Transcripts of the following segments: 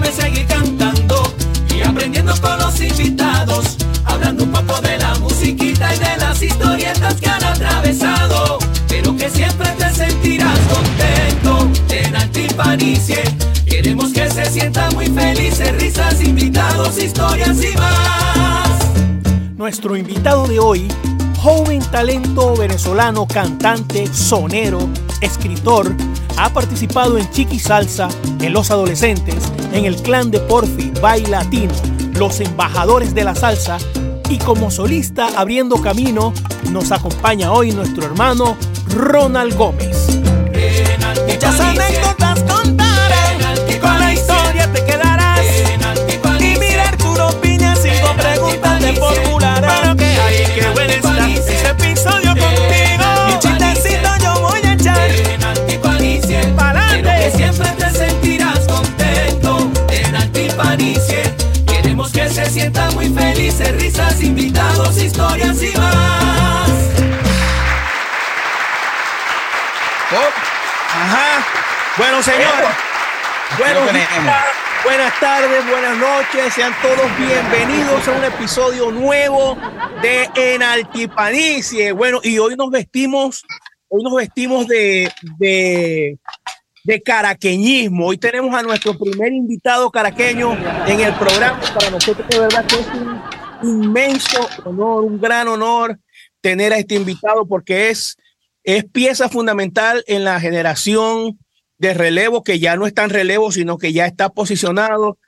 déjame seguir cantando y aprendiendo con los invitados, hablando un poco de la musiquita y de las historietas que han atravesado, pero que siempre te sentirás contento en Altipanicie. Queremos que se sienta muy felices, risas, invitados, historias y más. Nuestro invitado de hoy, joven talento venezolano, cantante, sonero, escritor, ha participado en Chiqui Salsa, en Los Adolescentes, en el Clan de Porfi, Baila Latino, Los Embajadores de la Salsa y como solista abriendo camino nos acompaña hoy nuestro hermano Ronald Gómez. Muchas anécdotas contaré, con la historia te quedarás. Y mirar tu opinión cinco preguntas de risas, invitados, historias y más. Ajá. Bueno, señores. Buenos días, buenas tardes, buenas noches. Sean todos bienvenidos a un episodio nuevo de En Altipanicie. Bueno, y hoy nos vestimos, hoy nos vestimos de, de, de caraqueñismo. Hoy tenemos a nuestro primer invitado caraqueño en el programa. Para nosotros, de verdad, que es un inmenso honor, un gran honor tener a este invitado porque es, es pieza fundamental en la generación de relevo que ya no está en relevo, sino que ya está posicionado.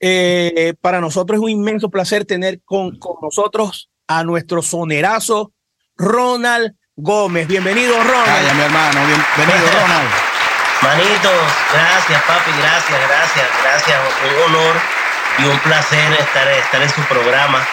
Eh, para nosotros es un inmenso placer tener con, con nosotros a nuestro sonerazo Ronald Gómez. Bienvenido, Ronald. Vaya, mi hermano, bienvenido, Ronald. Manito, gracias, papi, gracias, gracias, gracias. Un honor y un placer estar, estar en su programa.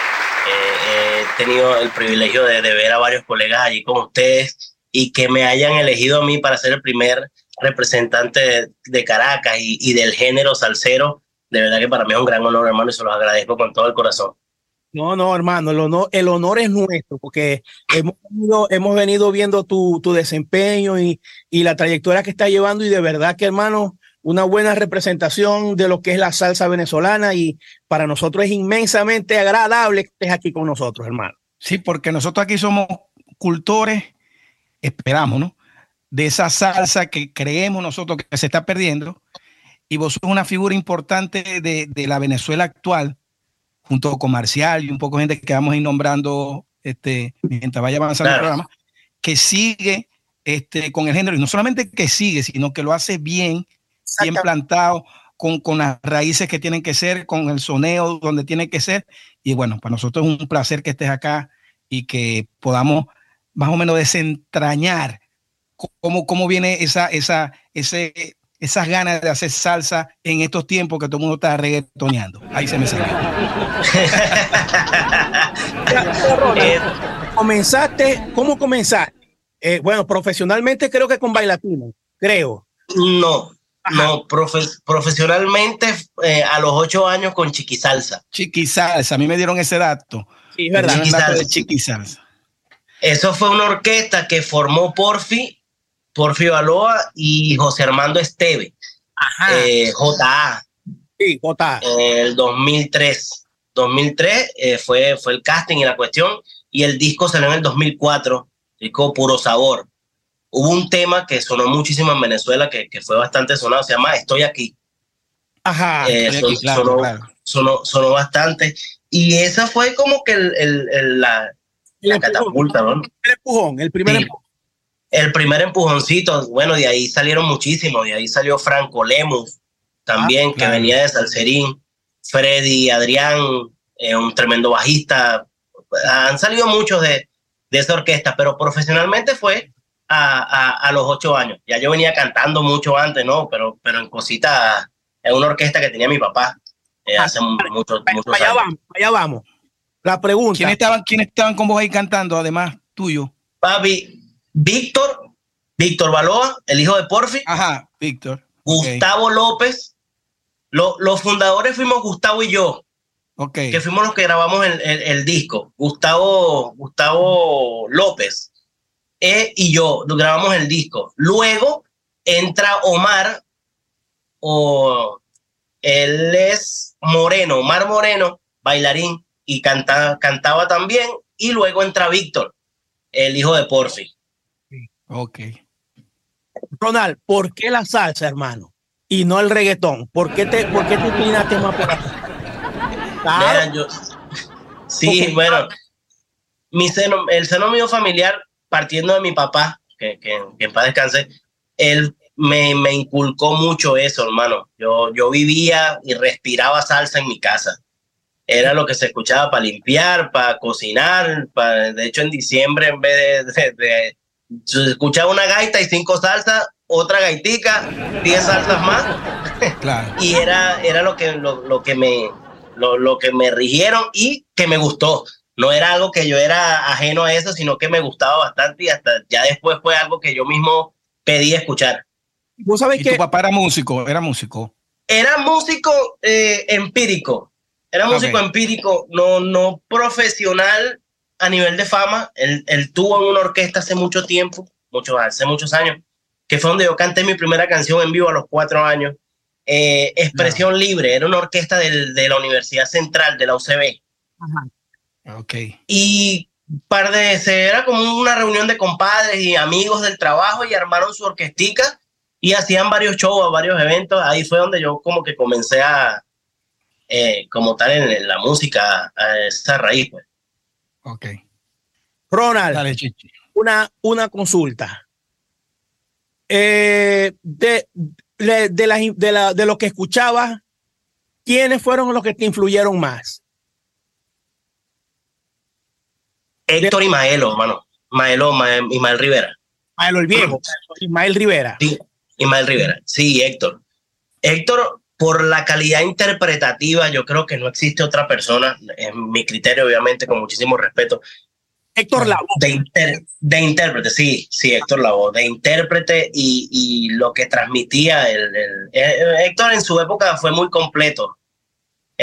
Eh, he tenido el privilegio de, ver a varios colegas allí con ustedes y que me hayan elegido a mí para ser el primer representante de, Caracas y, del género salsero. De verdad que para mí es un gran honor, hermano, y se los agradezco con todo el corazón. No, no, hermano, el honor, el honor es nuestro, porque hemos venido, hemos venido viendo tu, tu desempeño y, y la trayectoria que está llevando, y de verdad que, hermano, una buena representación de lo que es la salsa venezolana, y para nosotros es inmensamente agradable que estés aquí con nosotros, hermano. Sí, porque nosotros aquí somos cultores, esperamos, ¿no? de esa salsa que creemos nosotros que se está perdiendo. Y vos sos una figura importante de, de la Venezuela actual, junto con Marcial y un poco de gente que vamos a ir nombrando este, mientras vaya avanzando claro. el programa, que sigue este, con el género. Y no solamente que sigue, sino que lo hace bien, bien plantado, con, con las raíces que tienen que ser, con el soneo donde tiene que ser. Y bueno, para nosotros es un placer que estés acá y que podamos más o menos desentrañar cómo, cómo viene esa, esa, ese, esas ganas de hacer salsa en estos tiempos que todo el mundo está reggaetoneando. Ahí se me salió. comenzaste, ¿cómo comenzaste? Eh, bueno, profesionalmente creo que con bailatino, creo. No. No, profe profesionalmente eh, a los ocho años con chiquisalsa. Chiquisalsa, a mí me dieron ese dato. Sí, verdad. Chiquisalsa. De chiquisalsa. Eso fue una orquesta que formó Porfi Porfio Baloa y José Armando Esteve. Ajá. Eh, JA. Sí, JA. En el 2003. 2003 eh, fue, fue el casting y la cuestión. Y el disco salió en el 2004. Disco Puro Sabor. Hubo un tema que sonó muchísimo en Venezuela, que, que fue bastante sonado, se llama Estoy aquí. Ajá. Eh, Estoy son, aquí, claro, sonó, claro. Sonó, sonó, bastante. Y esa fue como que el, el, el, la, la empujón, catapulta, ¿no? El primer empujón, el primer Sí. empujón. el primer empujoncito, bueno, de ahí salieron muchísimos, de ahí salió Franco Lemus, también, Ah, que claro. venía de Salserín, Freddy, Adrián, eh, un tremendo bajista, han salido muchos de, de esa orquesta, pero profesionalmente fue a, a, a los ocho años. Ya yo venía cantando mucho antes, ¿no? Pero, pero en cositas, en una orquesta que tenía mi papá eh, hace muchos, muchos Allá años. vamos, allá vamos. La pregunta. ¿Quiénes estaban, ¿Quiénes estaban con vos ahí cantando, además tuyo? Papi, Víctor, Víctor Baloa, el hijo de Porfi, Ajá, Víctor. Gustavo López. Lo, los fundadores fuimos Gustavo y yo, Ok. que fuimos los que grabamos el, el, el disco. Gustavo, Gustavo López eh, y yo grabamos el disco. Luego entra Omar, o Él es moreno, Mar Moreno, bailarín, y canta, cantaba también. Y luego entra Víctor, el hijo de Porfi. Ok. Ronald, ¿por qué la salsa, hermano? Y no el reggaetón. ¿Por qué te, por qué te inclinaste más por? Vean, yo- sí, bueno, mi seno, el seno mío familiar, partiendo de mi papá, que, que, que en paz descanse, él me, me inculcó mucho eso, hermano. Yo, yo vivía y respiraba salsa en mi casa. Era lo que se escuchaba para limpiar, para cocinar. para- de hecho, en diciembre, en vez de, de- de- se escuchaba una gaita y cinco salsas, otra gaitica, diez salsas más Claro. y era, era lo, que, lo, lo que me, lo, lo que me rigieron y que me gustó. No era algo que yo era ajeno a eso, sino que me gustaba bastante y hasta ya después fue algo que yo mismo pedí escuchar. Vos sabés Y que tu papá era músico, era músico. Era músico eh, empírico, era músico empírico, no, no profesional a nivel de fama. Él, él tuvo en una orquesta hace mucho tiempo, mucho, hace muchos años, que fue donde yo canté mi primera canción en vivo a los cuatro años. Eh, Expresión Libre, era una orquesta del- de la Universidad Central de la UCB. Ok. Y par de, se era como una reunión de compadres y amigos del trabajo y armaron su orquestica y hacían varios shows, varios eventos. Ahí fue donde yo como que comencé a, eh, como tal en, la música, a esa raíz. Pues. Ok. Ronald, Dale, una, una consulta. Eh, de, de, de, la- de, la- de lo que escuchabas, ¿quiénes fueron los que te influyeron más? Héctor y Maelo, hermano. Maelo, Ismael Rivera. Maelo el Viejo, Ismael Rivera. Sí, Ismael Rivera. Sí, Héctor. Héctor, por la calidad interpretativa, yo creo que no existe otra persona, en mi criterio, obviamente, con muchísimo respeto, Héctor Lavoe. de, inter- de intérprete, sí, sí, Héctor Lavoe, de intérprete y, y lo que transmitía. El, el- eh, Héctor en su época fue muy completo.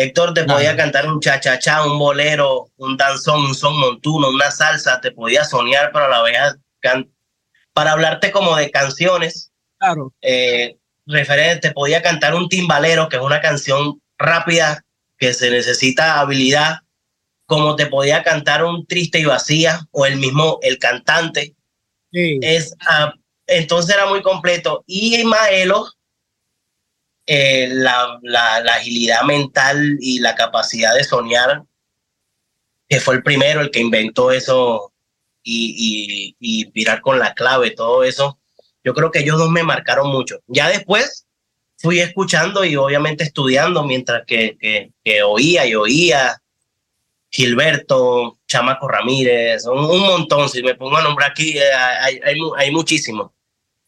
Héctor te podía cantar un cha-cha-cha, un bolero, un danzón, un son montuno, una salsa, te podía soñar, pero a la vez can- para hablarte como de canciones, Claro. eh, referente, te podía cantar un timbalero, que es una canción rápida que se necesita habilidad, como te podía cantar un triste y vacía, o el mismo, el cantante. Sí. Es, ah, entonces era muy completo. Y Maelo, eh, la, la, la agilidad mental y la capacidad de soñar, que fue el primero, el que inventó eso y, y, y inspirar con la clave, todo eso. Yo creo que ellos dos me marcaron mucho. Ya después fui escuchando y obviamente estudiando mientras que, que, que oía y oía. Gilberto, Chamaco Ramírez, un, un montón. Si me pongo a nombrar aquí, eh, hay, hay, hay muchísimos.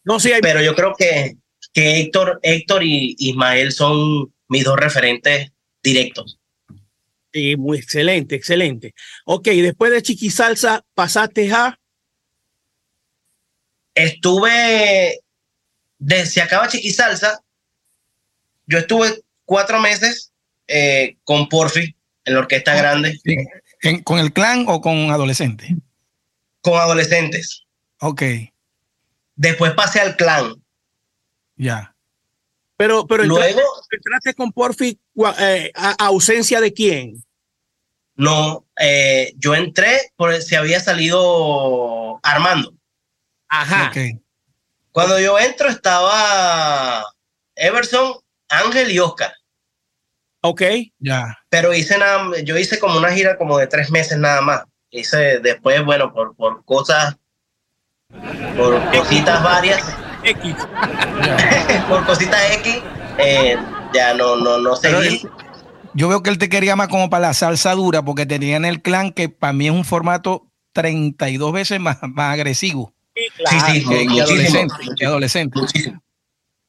No, sí, hay- Pero yo creo que, que Héctor, Héctor y Ismael son mis dos referentes directos. sí, muy excelente, excelente. Ok, después de Chiqui Salsa, pasaste a. Estuve, de, se acaba Chiquisalsa, yo estuve cuatro meses eh, con Porfi en la Orquesta Grande, Sí. ¿En- ¿Con el clan o con adolescentes? con adolescentes. Ok, Después pasé al clan. Ya. Pero, pero entraste, Luego, entraste con Porfi eh, a, a ausencia de quién? no, eh, yo entré, por, se había salido Armando. Ajá. Cuando yo entro estaba Everson, Ángel y Oscar. Ok. Ya. pero hice nada, yo hice como una gira como de tres meses nada más. Hice después, bueno, por, por cosas, por cositas varias, X. por cositas X, eh, ya no, no, no seguí. yo veo que él te quería más como para la salsa dura, porque tenía en el clan que para mí es un formato 32 veces más, más agresivo Sí, Sí, claro. sí, que muchísimo. adolescente. adolescente. Muchísimo.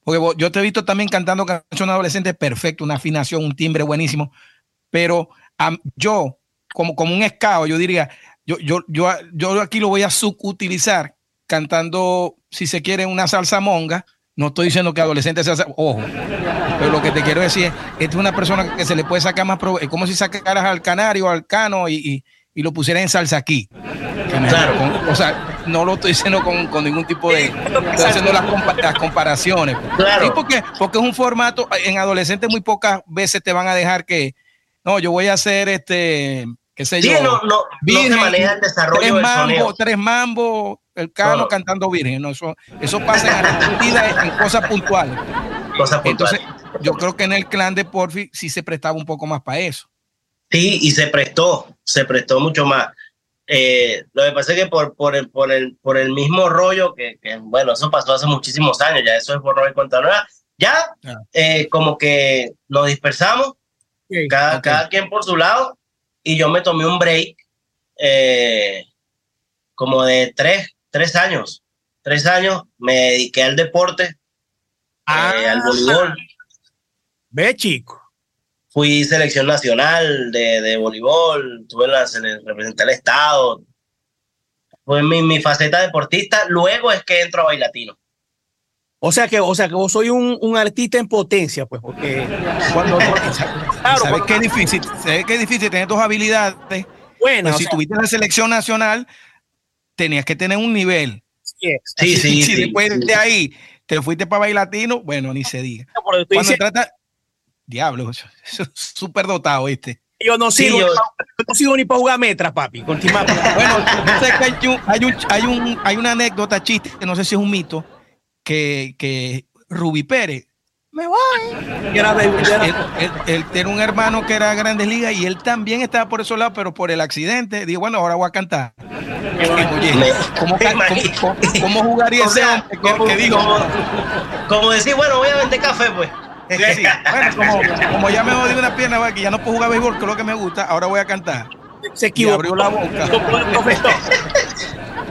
Porque vos- yo te he visto también cantando canciones adolescentes perfecto, una afinación, un timbre buenísimo. Pero yo, como, como un escao, yo diría, yo, yo, yo, yo aquí lo voy a subutilizar cantando, si se quiere, una salsa monga. No estoy diciendo que adolescente sea, ojo, pero lo que te quiero decir es, esta es una persona que se le puede sacar más provecho. Es como si sacaras al canario, al cano y, y, y lo pusieras en salsa aquí. Claro. con- o sea, no lo estoy diciendo con, con ningún tipo de. Estoy haciendo las, las comparaciones. Claro. Sí, porque, porque es un formato, en adolescentes muy pocas veces te van a dejar que, no, yo voy a hacer este, qué sé Sí, yo. no, no, no virgen, se maneja el tres desarrollo mambo, tres mambo, el cano No. cantando virgen. No, eso, eso pasa en Argentina en cosas puntuales. Cosas puntuales. Entonces, yo creo que en el clan de Porfi sí se prestaba un poco más para eso. Sí, y se prestó, se prestó mucho más. Eh, lo que pasa es que por, por, el, por, el, por el mismo rollo, que, que, bueno, eso pasó hace muchísimos años, ya eso es borrón y cuenta nueva, ya Ah. eh, como que nos dispersamos, cada, cada quien por su lado, y yo me tomé un break eh, como de tres, tres años. Tres años me dediqué al deporte, Ah. eh, al voleibol. Ve, chico. fui selección nacional de, de voleibol, tuve la representé al estado. Fue mi, mi faceta deportista. Luego es que entro a bailatino. O sea que, o sea que vos soy un, un artista en potencia, pues, porque cuando claro, ¿Sabes qué es difícil? ¿Sabes qué es difícil tener dos habilidades? buena, Pues si sea, tuviste la selección nacional, tenías que tener un nivel. sí. Sí, sí, si sí, después sí. de ahí te fuiste para bailatino, bueno, ni se diga. Cuando diciendo, trata, diablo, súper dotado, ¿viste? yo no Sí, sigo, yo- ni pa- yo no sigo ni para jugar metras, papi. Continúa. Bueno, hay, un- hay, un- hay, un- hay una anécdota chiste, que no sé si es un mito, que, que Rubí Pérez, me voy. Era de- Él, era- él- él- él tiene un hermano que era Grandes Ligas y él también estaba por esos lados, pero por el accidente, digo, bueno, ahora voy a cantar. Oye, ¿cómo, jugaría O ese hombre que- como, que digo? como, como decir, bueno, voy a vender café, pues. Sí, sí. Bueno, como, como ya me jodí una pierna, que ya no puedo jugar béisbol, que es lo que me gusta, ahora voy a cantar. se Y equivocó. abrió la boca.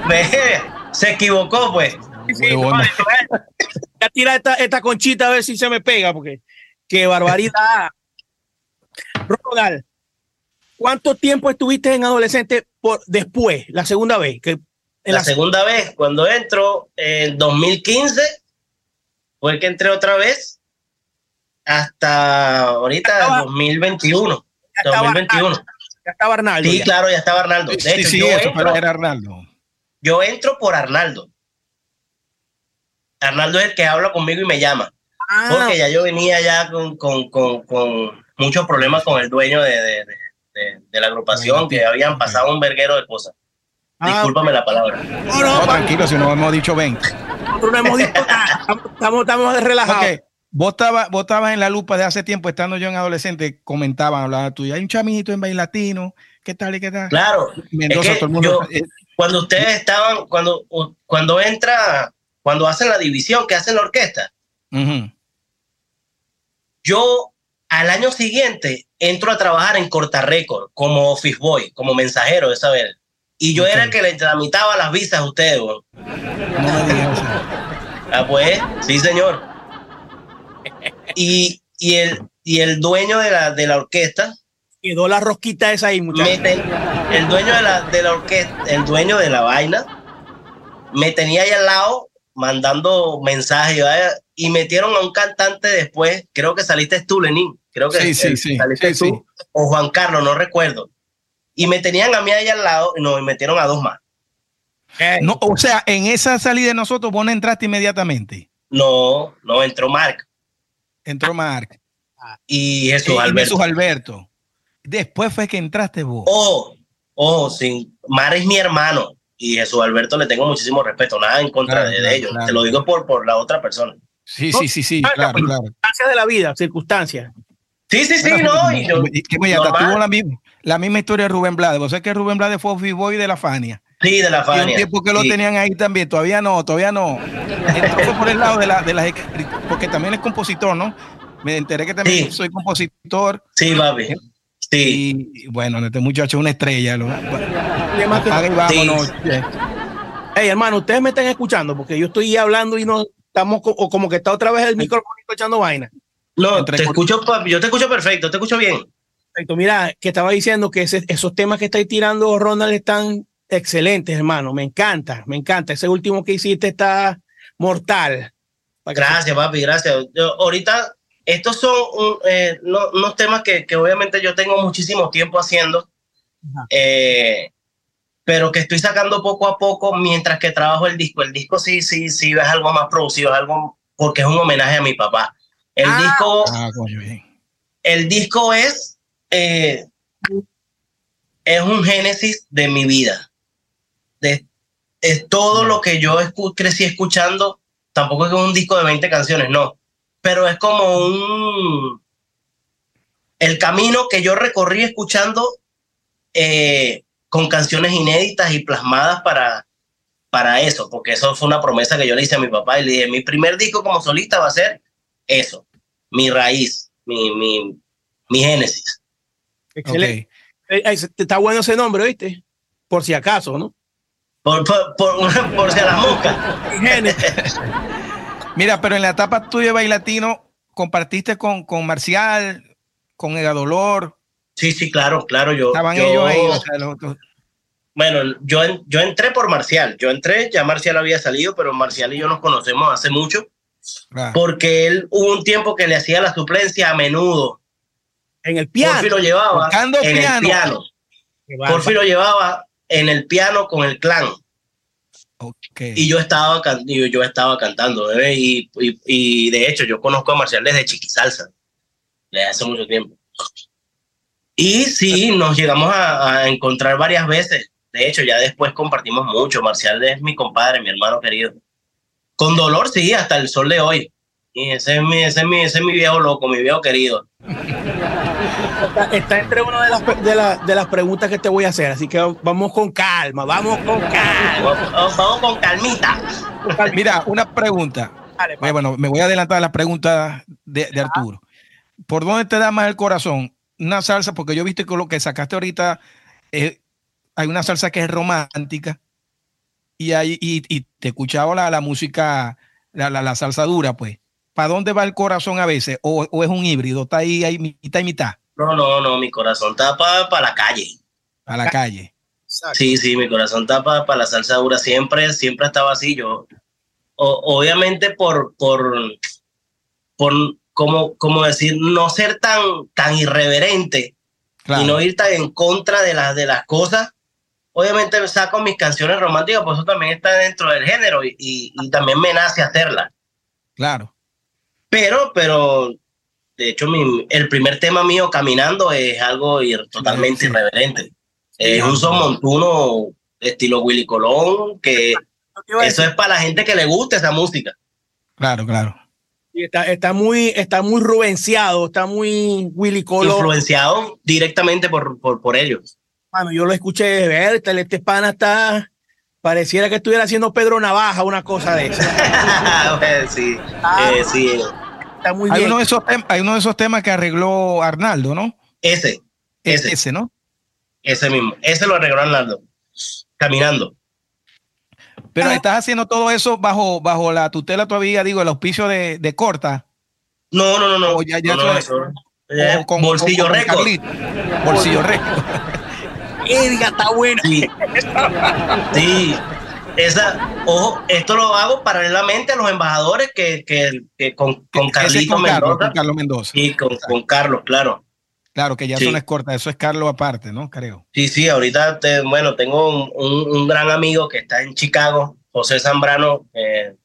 Se equivocó, pues. Sí, Huevón. no, Ya tira esta, esta conchita a ver si se me pega, porque qué barbaridad. Ronald, ¿cuánto tiempo estuviste en adolescente por después, la segunda vez? Que en La la, segunda vez, cuando entro, en 2015, fue que entré otra vez hasta ahorita, Estaba- 2021. ya estaba 2021. ya estaba Arnaldo. Sí, ya. claro, ya estaba Arnaldo. De Sí, hecho, sí, yo, eso, entro, pero era Arnaldo. yo entro por Arnaldo. Arnaldo es el que habla conmigo y me llama. Ah, Porque ya yo venía ya con, con, con, con muchos problemas con el dueño de, de, de- de- de la agrupación, que habían pasado un verguero de cosas. ah, Discúlpame la palabra. no, No, no, papi, tranquilo, si no hemos dicho 20. nosotros no hemos dicho nada. Estamos, estamos, relajados. Vos estabas vos estabas en la lupa de hace tiempo, estando yo en adolescente, comentaban, hablaban tú, hay un chamito en bailatino, ¿qué tal y qué tal? Claro, Mendoza, es que todo el mundo. yo- cuando ustedes estaban, cuando, cuando entra, cuando hacen la división, que hacen la orquesta, yo al año siguiente entro a trabajar en Corta Record como office boy, como mensajero de saber. Y yo era el que le tramitaba las visas a ustedes. weón. No me digas eso. Ah, pues, sí, señor. Y, y, el, y el dueño de la, de la orquesta, Quedó la rosquita esa ahí, muchachos. el dueño de la, de la orquesta, el dueño de la vaina, me tenía ahí al lado mandando mensajes y metieron a un cantante después, creo que saliste tú, Lenín, creo que Sí, sí, eh, sí, saliste sí, tú, o Juan Carlos, no recuerdo. Y me tenían a mí ahí al lado, y no, y metieron a dos más. No, o sea, en esa salida de nosotros vos no entraste inmediatamente. No, no entró Mark Entró Mark. y Jesús Alberto. Jesús Alberto. Después fue que entraste vos. Ojo, ojo, sin, Mar es mi hermano y Jesús Alberto le tengo muchísimo respeto, nada en contra Claro, de, claro, ellos. claro. Te lo digo por, por la otra persona. Sí, sí, sí, sí, claro, pues, claro. Circunstancias de la vida, circunstancias. Sí, sí, sí, Bueno, no. Y yo, y que tuvo la misma, la misma historia de Rubén Blades. Vos sabés que Rubén Blades fue office boy de la Fania. sí, de la Y un Fania. tiempo que lo tenían ahí también. Todavía no, todavía no. Por el lado de, la, de las porque también es compositor, ¿no? Me enteré que también Sí. soy compositor. Sí, papi. Sí. Y bueno, este muchacho es una estrella. Lo, Y vámonos. Hey, hermano, ustedes me están escuchando porque yo estoy hablando y no estamos co- o como que está otra vez el micrófono echando vaina. No, te escucho, papi. Yo te escucho perfecto, te escucho bien. Perfecto, mira, que estaba diciendo que ese- esos temas que estáis tirando, Ronald, están excelentes, hermano. Me encanta, me encanta. Ese último que hiciste está mortal. Gracias, papi, gracias. Yo, ahorita, estos son un- eh, no- unos temas que, que obviamente yo tengo muchísimo tiempo haciendo. Eh, pero que estoy sacando poco a poco mientras que trabajo el disco. El disco sí, sí, sí, es algo más producido, es algo porque es un homenaje a mi papá. El Ah. disco, Ah, coño, bien. el disco es, eh, es un génesis de mi vida. De, es todo lo que yo escu- crecí escuchando. Tampoco es que es un disco de 20 canciones, no. Pero es como un. El camino que yo recorrí escuchando eh, con canciones inéditas y plasmadas para, para eso, porque eso fue una promesa que yo le hice a mi papá y le dije: mi primer disco como solista va a ser eso, mi raíz, mi, mi, mi génesis. Excelente. Eh, eh, Está bueno ese nombre, ¿viste? Por si acaso, ¿no? Por, por, por, por si a las moscas. Génesis. Mira, pero en la etapa tuya de bailatino, compartiste con, con Marcial, con Ega Dolor, Sí, sí, claro, claro. Yo, estaban yo- ellos ahí. o sea, los otros- Bueno, yo, yo entré por Marcial. Yo entré, ya Marcial había salido, pero Marcial y yo nos conocemos hace mucho, claro. porque él hubo un tiempo que le hacía la suplencia a menudo. En el Porfi piano. lo llevaba en piano. el piano. Porfi lo llevaba en el piano con el clan. Y yo estaba, yo, yo estaba cantando, bebé, y, y, y de hecho yo conozco a Marcial desde Chiquisalsa, desde hace mucho tiempo. Y sí, nos llegamos a, a encontrar varias veces. De hecho, ya después compartimos mucho. Marcial es mi compadre, mi hermano querido. Con dolor, sí, hasta el sol de hoy. Y ese es mi, ese es mi, ese es mi viejo loco, mi viejo querido. Está, está entre una de las, de, la- de las preguntas que te voy a hacer, así que vamos con calma, vamos con calma. Vamos, vamos con calmita. Mira, una pregunta. Dale, Eh, Bueno, me voy a adelantar a la pregunta de, de Arturo. ¿Por dónde te da más el corazón? Una salsa, porque yo viste que lo que sacaste ahorita, eh, hay una salsa que es romántica y, hay, y, y te escuchaba la, la música, la, la, la salsa dura, pues. ¿Para dónde va el corazón a veces? ¿O, o es un híbrido? ¿Está ahí, ahí mitad y mitad? No, no, no, mi corazón está para la calle. A la calle. Sí, sí, mi corazón está para la salsa dura. Siempre, siempre estaba así. Yo, o- obviamente por, por, por, como, como decir, no ser tan, tan irreverente Claro. y no ir tan en contra de las, de las cosas. Obviamente saco mis canciones románticas, pues eso también está dentro del género y, y, y también me nace hacerla. Claro. Pero, pero, de hecho, mi, el primer tema mío, Caminando, es algo ir- totalmente Sí. irreverente. Es Sí. un son montuno estilo Willy Colón, que ¿Qué iba a eso es para la gente que le gusta esa música. Claro, claro. Y está, está muy, está muy rubenciado, está muy Willy Colón. Influenciado directamente por, por, por ellos. Mano, yo lo escuché de ver, este pana está, pareciera que estuviera haciendo Pedro Navaja, una cosa de esa. Pues sí, Ah. eh, sí, Está muy Hay bien. uno, de esos hay uno de esos temas que arregló Arnaldo, ¿no? ese, Es Ese. ese, ¿no? ese mismo. Ese lo arregló Arnaldo. Caminando. Pero Ah. estás haciendo todo eso bajo, bajo la tutela todavía, digo, el auspicio de, de Corta. No, no, no, no. O ya- ya No, no, eso- eso- eh, o con- bolsillo récord. Carlito. Bolsillo récord. Erga, está buena. Sí. Sí. Esa, ojo, esto lo hago paralelamente a los embajadores que, que, que con, con Carlito con Carlos, Mendoza con Carlos Mendoza. y con, con Carlos, claro. Claro, que ya Sí. eso no es corta, eso es Carlos aparte, ¿no? Creo. Sí, sí, ahorita, te- bueno, tengo un, un- un gran amigo que está en Chicago, José Zambrano. eh,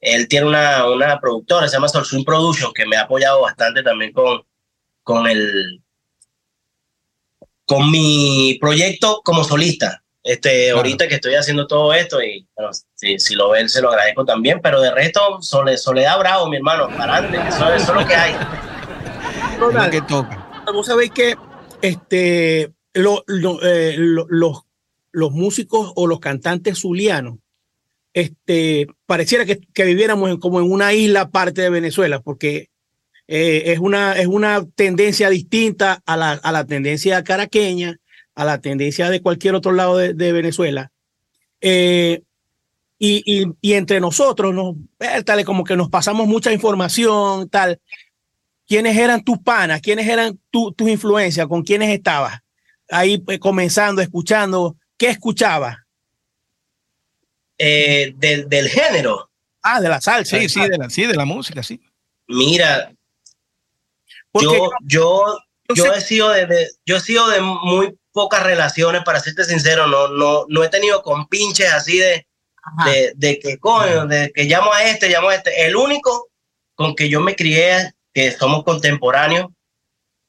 él tiene una, una productora, se llama Soul Production, que me ha apoyado bastante también con, con el con mi proyecto como solista. Este, Claro. ahorita que estoy haciendo todo esto y bueno, si, si lo ven, se lo agradezco también, pero de resto, Sole- Soledad Bravo, mi hermano, para adelante, eso, eso es lo que hay. Es lo Ronald, que toca. Vos sabéis que este, eh, lo- los, los músicos o los cantantes zulianos, este, pareciera que, viviéramos como en una isla aparte de Venezuela, porque eh, es, una, es una tendencia distinta a la, a la tendencia caraqueña, a la tendencia de cualquier otro lado de, Venezuela. Eh, y, y, entre nosotros, nos, tal, como que nos pasamos mucha información, tal. ¿Quiénes eran tus panas? ¿Quiénes eran tu- tus influencias? ¿Con quiénes estabas? Ahí pues, comenzando, escuchando. ¿Qué escuchabas? Eh, del, del género, Ah, de la salsa. Sí, sí, de la, sí, de la música, sí. mira, Porque yo, yo, yo yo sé- he sido de, de- yo he sido de muy pocas relaciones, para serte sincero, no, no, no he tenido compinches así de, de, de, que coño, de que llamo a este, llamo a este. El único con que yo me crié, que somos contemporáneos,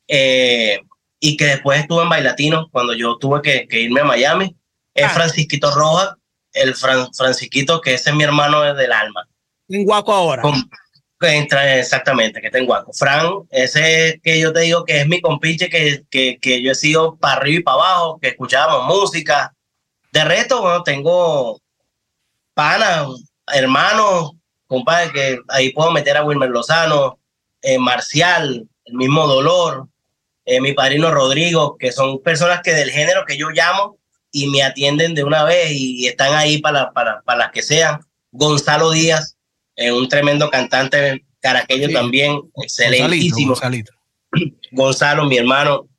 eh, y que después estuve en Bailatino cuando yo tuve que, que irme a Miami, es ah. Francisquito Rojas, el Fran, Francisquito, que ese es mi hermano del alma. En Guaco ahora. entra, exactamente, que está en Guaco. Fran, ese que yo te digo que es mi compinche, que, que, que yo he sido para arriba y para abajo, que escuchábamos música. De resto, bueno, tengo panas, hermanos, compadre, que ahí puedo meter a Wilmer Lozano, eh, Marcial, el mismo Dolor, eh, mi padrino Rodrigo, que son personas que del género que yo llamo y me atienden de una vez y están ahí para, para, para las que sean. Gonzalo Díaz, eh, un tremendo cantante caraqueño también, excelentísimo. Gonzalo, mi hermano,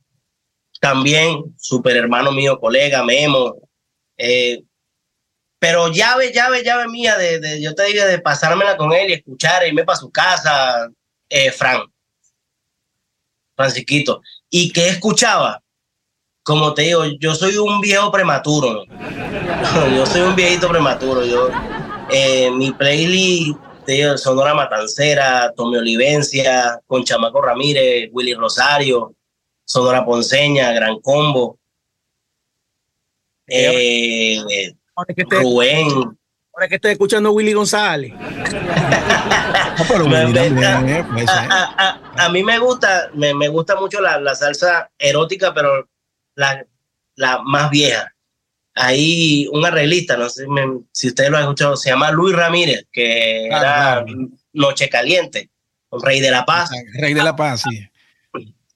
también, super hermano mío, colega, Memo. Eh, pero llave, llave, llave mía, de, de, yo te digo, de pasármela con él y escuchar, irme para su casa, eh, Fran, Francisquito. ¿Y qué escuchaba? Como te digo, yo soy un viejo prematuro. yo soy un viejito prematuro. Yo, eh, mi playlist, te digo, Sonora Matancera, Tommy Olivencia, con Chamaco Ramírez, Willy Rosario, Sonora Ponceña, Gran Combo. Eh, estoy, Rubén. Ahora que estoy escuchando a Willy González. a, mí me gusta, me, me gusta mucho la, la, salsa erótica, pero la, la más vieja. Hay un arreglista, no sé si ustedes lo han escuchado, se llama Luis Ramírez, que era Noche Caliente, Rey de la Paz. Rey de la Paz, sí.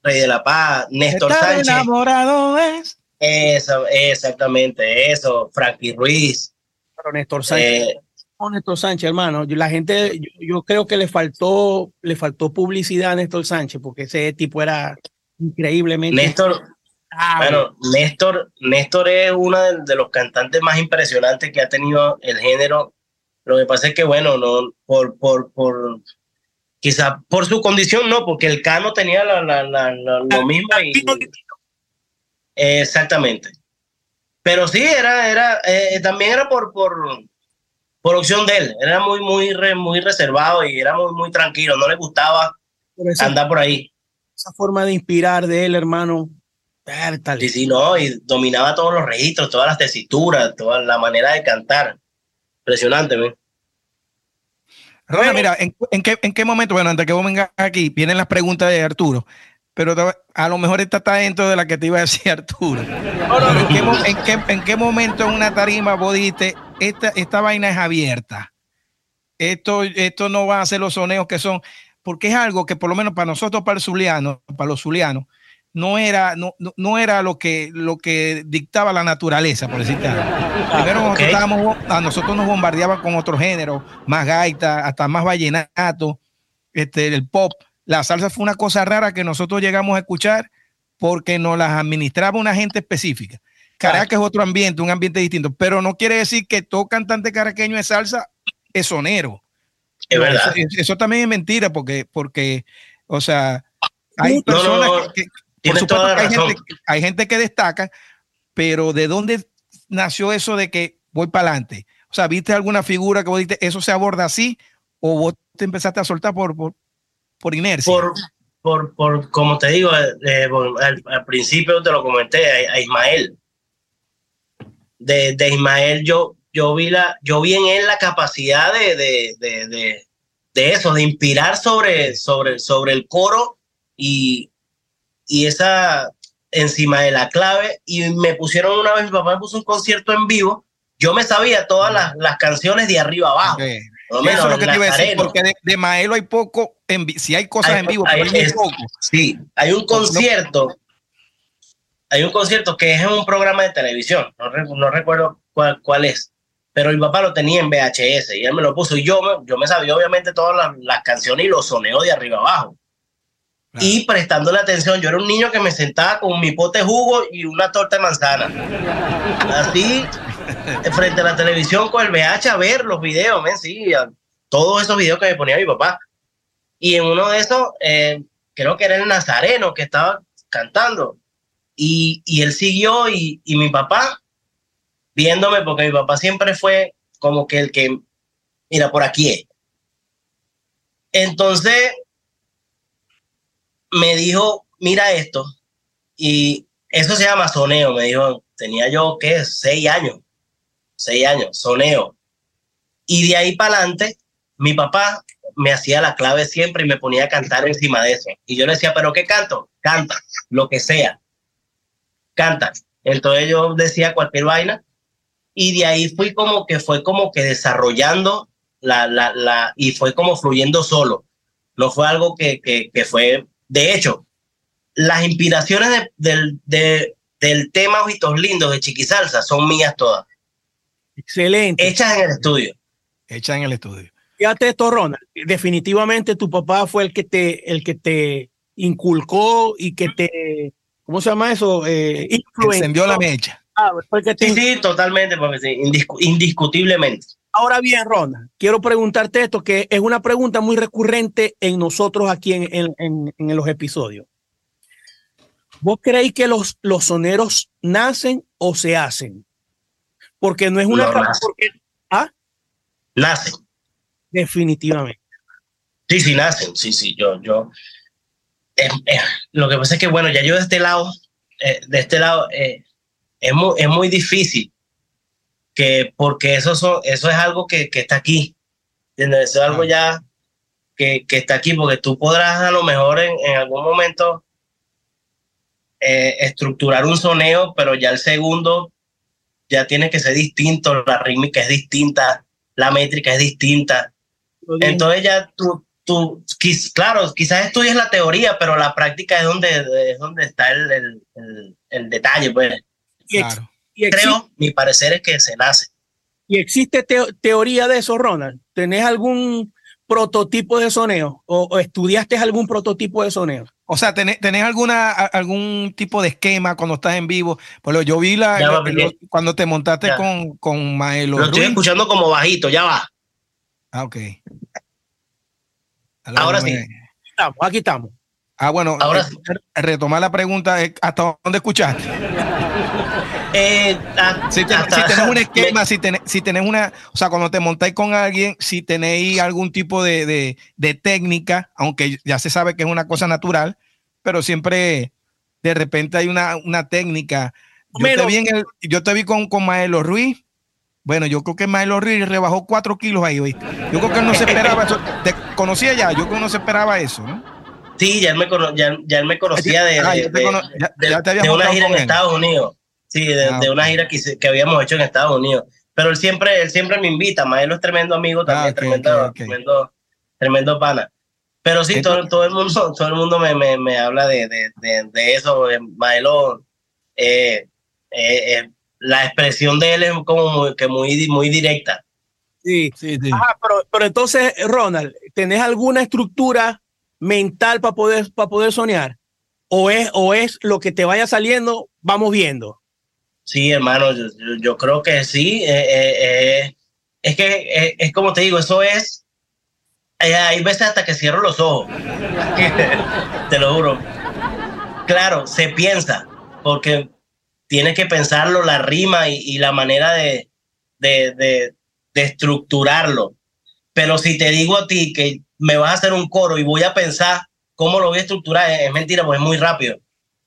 Rey de la Paz, Néstor Sánchez. enamorado es. Eso, exactamente, eso, Frankie Ruiz. Pero Néstor Sánchez. Eh, Néstor Sánchez, hermano, la gente, yo, creo que le faltó, le faltó publicidad a Néstor Sánchez, porque ese tipo era increíblemente. Néstor, bueno, Néstor, Néstor es uno de, los cantantes más impresionantes que ha tenido el género. Lo que pasa es que, bueno, no, por, por, por, quizá por su condición, no, porque el Cano tenía la, la, la, lo mismo. Y, Exactamente. Pero sí, era, era, eh, también era por, por, por opción de él. Era muy, muy, muy reservado y era muy, muy tranquilo. No le gustaba andar por ahí. Esa forma de inspirar de él, hermano. Sí, sí, no, y dominaba todos los registros, todas las tesituras, toda la manera de cantar. Impresionante, ¿me? mira, ¿en, en, qué, ¿en qué momento, bueno, antes que vos vengas aquí, vienen las preguntas de Arturo pero a lo mejor esta está dentro de la que te iba a decir Arturo. ¿En, qué, momento en una tarima vos dijiste, esta, esta vaina es abierta? Esto, esto no va a ser los soneos que son, porque es algo que por lo menos para nosotros, para el zuliano, para los zulianos, no era, no, no era lo que, lo que dictaba la naturaleza, por decirte algo. Primero nosotros estábamos, a nosotros nos bombardeaban con otro género, más gaita, hasta más vallenato, este, el pop la salsa fue una cosa rara que nosotros llegamos a escuchar porque nos las administraba una gente específica. Caracas es otro ambiente, un ambiente distinto, pero no quiere decir que todo cantante caraqueño de salsa es sonero. Es verdad. Eso, también es mentira porque, porque o sea, hay personas que, por supuesto hay gente, hay gente que destaca, pero ¿de dónde nació eso de que voy para adelante? O sea, ¿viste alguna figura que vos dijiste, eso se aborda así? ¿O vos te empezaste a soltar por, por, por inercia. Por, por, por como te digo, eh, al, principio te lo comenté a, Ismael. De, de, Ismael yo, yo, vi la, yo vi en él la capacidad de, de, de, de eso, de inspirar sobre, sobre, sobre el coro y, y esa encima de la clave. Y me pusieron una vez, mi papá me puso un concierto en vivo. Yo me sabía todas las, las canciones de arriba abajo. Eso es lo que te iba a decir, porque de, Maelo hay poco, en, si hay cosas en vivo, hay, pero hay poco. Sí, hay un concierto, hay un concierto que es en un programa de televisión, no, recuerdo cuál, cuál, es, pero mi papá lo tenía en VHS y él me lo puso y yo, yo me sabía obviamente todas las, las canciones y los soneos de arriba abajo. Y prestándole atención, yo era un niño que me sentaba con mi pote de jugo y una torta de manzana. Así, frente a la televisión con el VH a ver los videos, ¿ven? sí, todos esos videos que me ponía mi papá. Y en uno de esos, eh, creo que era el Nazareno que estaba cantando. Y, y él siguió y, y mi papá, viéndome, porque mi papá siempre fue como que el que, mira, por aquí es. Entonces, me dijo, mira esto, y eso se llama soneo, me dijo, tenía yo, ¿qué? Seis años, seis años, soneo. Y de ahí para adelante, mi papá me hacía la clave siempre y me ponía a cantar encima de eso. Y yo le decía, ¿pero qué canto? Canta, lo que sea. Canta. Entonces yo decía cualquier vaina y de ahí fui como que fue como que desarrollando la, la, la y fue como fluyendo solo. No fue algo que, que, que fue, de hecho, las inspiraciones de, del, de, del tema Ojitos Lindos de Chiquisalsa son mías todas. Excelente. Hechas en el estudio. Hechas en el estudio. Fíjate esto, Ronald. Definitivamente tu papá fue el que te, el que te inculcó y que te, ¿cómo se llama eso? Eh, Encendió la mecha. Ah, te... Sí, sí, totalmente, porque sí, indiscu indiscutiblemente. Ahora bien, Ronald, quiero preguntarte esto, que es una pregunta muy recurrente en nosotros aquí en, en, en, en los episodios. ¿Vos creéis que los, los soneros nacen o se hacen? Porque no es una... No. Porque, ¿ah? Nacen. Definitivamente. Sí, sí, nacen. Sí, sí, yo, yo. Eh, eh, lo que pasa es que, bueno, ya yo de este lado, eh, de este lado, es, muy, es muy difícil que, porque eso, son, eso es algo que, que está aquí. ¿entiendes? Eso es algo ya que, que, está aquí, porque tú podrás a lo mejor en, en algún momento estructurar un soneo, pero ya el segundo ya tiene que ser distinto, la rítmica es distinta, la métrica es distinta. Entonces ya tú, tú quiz, claro, quizás estudies la teoría, pero la práctica es donde, es donde está el, el, el, el detalle. Pues. Claro. Y Creo, mi parecer es que se nace. ¿Y existe te teoría de eso, Ronald? ¿Tenés algún prototipo de soneo o, o, estudiaste algún prototipo de soneo? O sea, ¿tenés, tenés alguna, algún tipo de esquema cuando estás en vivo? Pues yo vi la, lo, cuando te montaste ya. con, con Maelo. Lo estoy Ruiz. escuchando como bajito, ya va. Ah, ok. Ahora sí. Aquí estamos, aquí estamos. Ah, bueno, Ahora eh, sí. retomar la pregunta, eh, ¿hasta dónde escuchaste? Eh, a- Si, ten- hasta- si tenés un esquema, me- si, tenés, si tenés una, o sea, cuando te montáis con alguien, si tenéis algún tipo de, de, de técnica, aunque ya se sabe que es una cosa natural, pero siempre de repente hay una, una técnica. Yo Pero- te vi, en el, yo te vi con, con Maelo Ruiz. Bueno, yo creo que Maelo Ruiz rebajó cuatro kilos ahí, ¿oíste? Yo creo que él no se esperaba eso. Te conocía ya, yo creo que no se esperaba eso, ¿no? Sí, ya él me, cono- ya, ya él me conocía de, Ah, de, ya te de- cono- ya- de- ya te habías de una gira en él. Estados Unidos. Sí, de, Ah, una gira que, habíamos hecho en Estados Unidos. Pero él siempre, él siempre me invita. Maelo es tremendo amigo también, Ah, ok, tremendo, tremendo, tremendo pana. Pero sí, todo, el mundo, todo el mundo me, me, me habla de, de, de, de eso. de Maelo, eh, eh, eh, la expresión de él es como muy, que muy, muy directa. Sí. Sí, sí. Ajá, pero, pero entonces, Ronald, ¿tenés alguna estructura mental para poder, para poder soñar? ¿O es, ¿O es lo que te vaya saliendo, vamos viendo? Sí, hermano, yo, yo, yo creo que sí. eh, eh, eh, es que eh, es como te digo, eso es. eh, hay veces hasta que cierro los ojos. te lo juro. Claro, se piensa, porque tienes que pensarlo, la rima y, y la manera de, de, de, de estructurarlo. Pero si te digo a ti que me vas a hacer un coro y voy a pensar cómo lo voy a estructurar, es, es mentira, pues es muy rápido.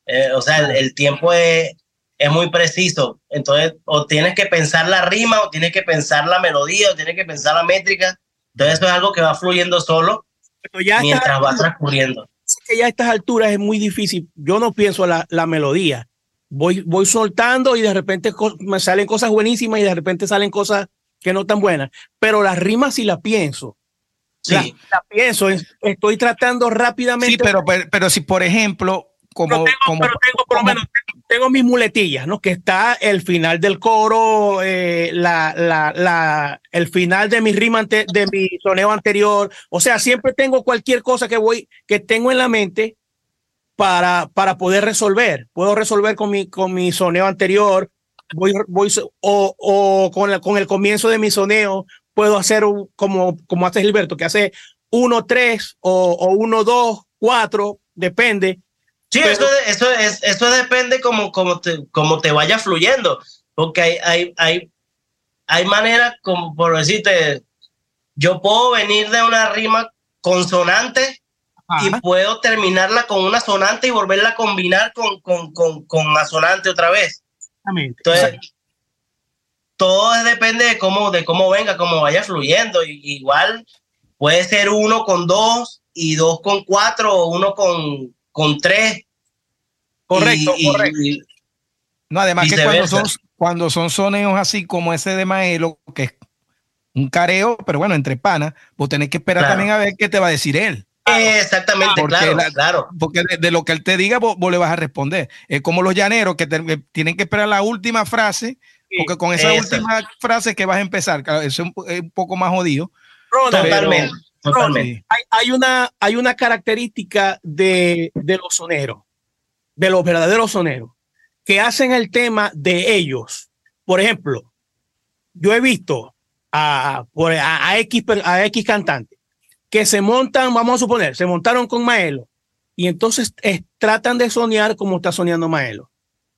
Eh, o sea, el, el tiempo es, es muy preciso. Entonces, o tienes que pensar la rima, o tienes que pensar la melodía, o tienes que pensar la métrica. Entonces, eso es algo que va fluyendo solo ya mientras va transcurriendo. que ya a estas alturas es muy difícil. Yo no pienso la, la melodía. Voy, voy soltando y de repente me salen cosas buenísimas y de repente salen cosas que no tan buenas. Pero las rimas sí las pienso. Sí, La, la pienso. es- Estoy tratando rápidamente. Sí, pero, pero, pero si, por ejemplo, como, pero tengo, como, pero tengo por lo como- menos tengo mis muletillas, ¿no? Que está el final del coro, eh, la, la, la, el final de mi rima ante- de mi soneo anterior. O sea, siempre tengo cualquier cosa que voy, que tengo en la mente para, para poder resolver. Puedo resolver con mi, con mi soneo anterior, voy, voy, o, o con, el, con el comienzo de mi soneo, puedo hacer un, como, como hace Gilberto, que hace uno, tres, o, o uno, dos, cuatro, depende Sí, eso, eso, es, eso depende como, como, te, como te vaya fluyendo, porque hay, hay, hay, hay maneras, como por decirte, yo puedo venir de una rima consonante y puedo terminarla con una sonante y volverla a combinar con, con, con, con asonante otra vez. Entonces, todo depende de cómo, de cómo venga, cómo vaya fluyendo. igual puede ser uno con dos y dos con cuatro o uno con, con tres. Correcto, correcto. no, además que cuando son, cuando son soneos así como ese de Maelo, que es un careo, pero bueno, entre panas, vos tenés que esperar también a ver qué te va a decir él. Exactamente, claro, claro. Porque de, lo que él te diga, vos, le vas a responder. Es como los llaneros que, tienen que esperar la última frase, porque con esa última frase que vas a empezar, eso es un, poco más jodido. totalmente. totalmente. Hay, una, hay una característica de, de los soneros, de los verdaderos soneros, que hacen el tema de ellos. Por ejemplo, yo he visto a, a, a X, a X cantante que se montan, vamos a suponer, se montaron con Maelo y entonces tratan de soñar como está soñando Maelo.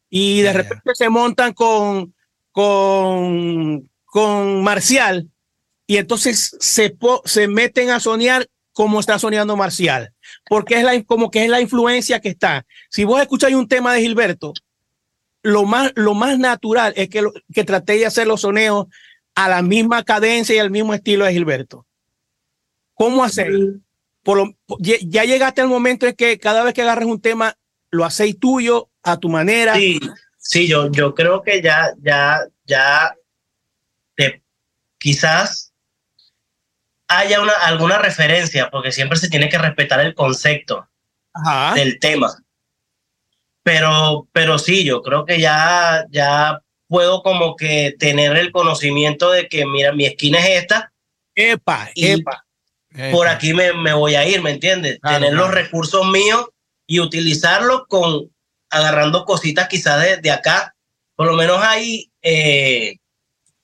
Y de repente se montan con, con, con Marcial y entonces se, se meten a soñar como está soñando Marcial, porque es la, como que es la influencia que está. Si vos escucháis un tema de Gilberto, lo más, lo más natural es que, que traté de hacer los soneos a la misma cadencia y al mismo estilo de Gilberto. ¿Cómo hacer? Por ya llegaste al momento en que cada vez que agarres un tema, lo hacéis tuyo a tu manera. Sí, sí, yo, yo creo que ya, ya, ya, quizás haya una, alguna referencia, porque siempre se tiene que respetar el concepto del tema. Pero, pero sí, yo creo que ya, ya puedo como que tener el conocimiento de que, mira, mi esquina es esta. Epa, epa por aquí me, me, voy a ir, ¿me entiendes? Tener los recursos míos y utilizarlos con agarrando cositas quizás de, de acá. Por lo menos ahí, eh,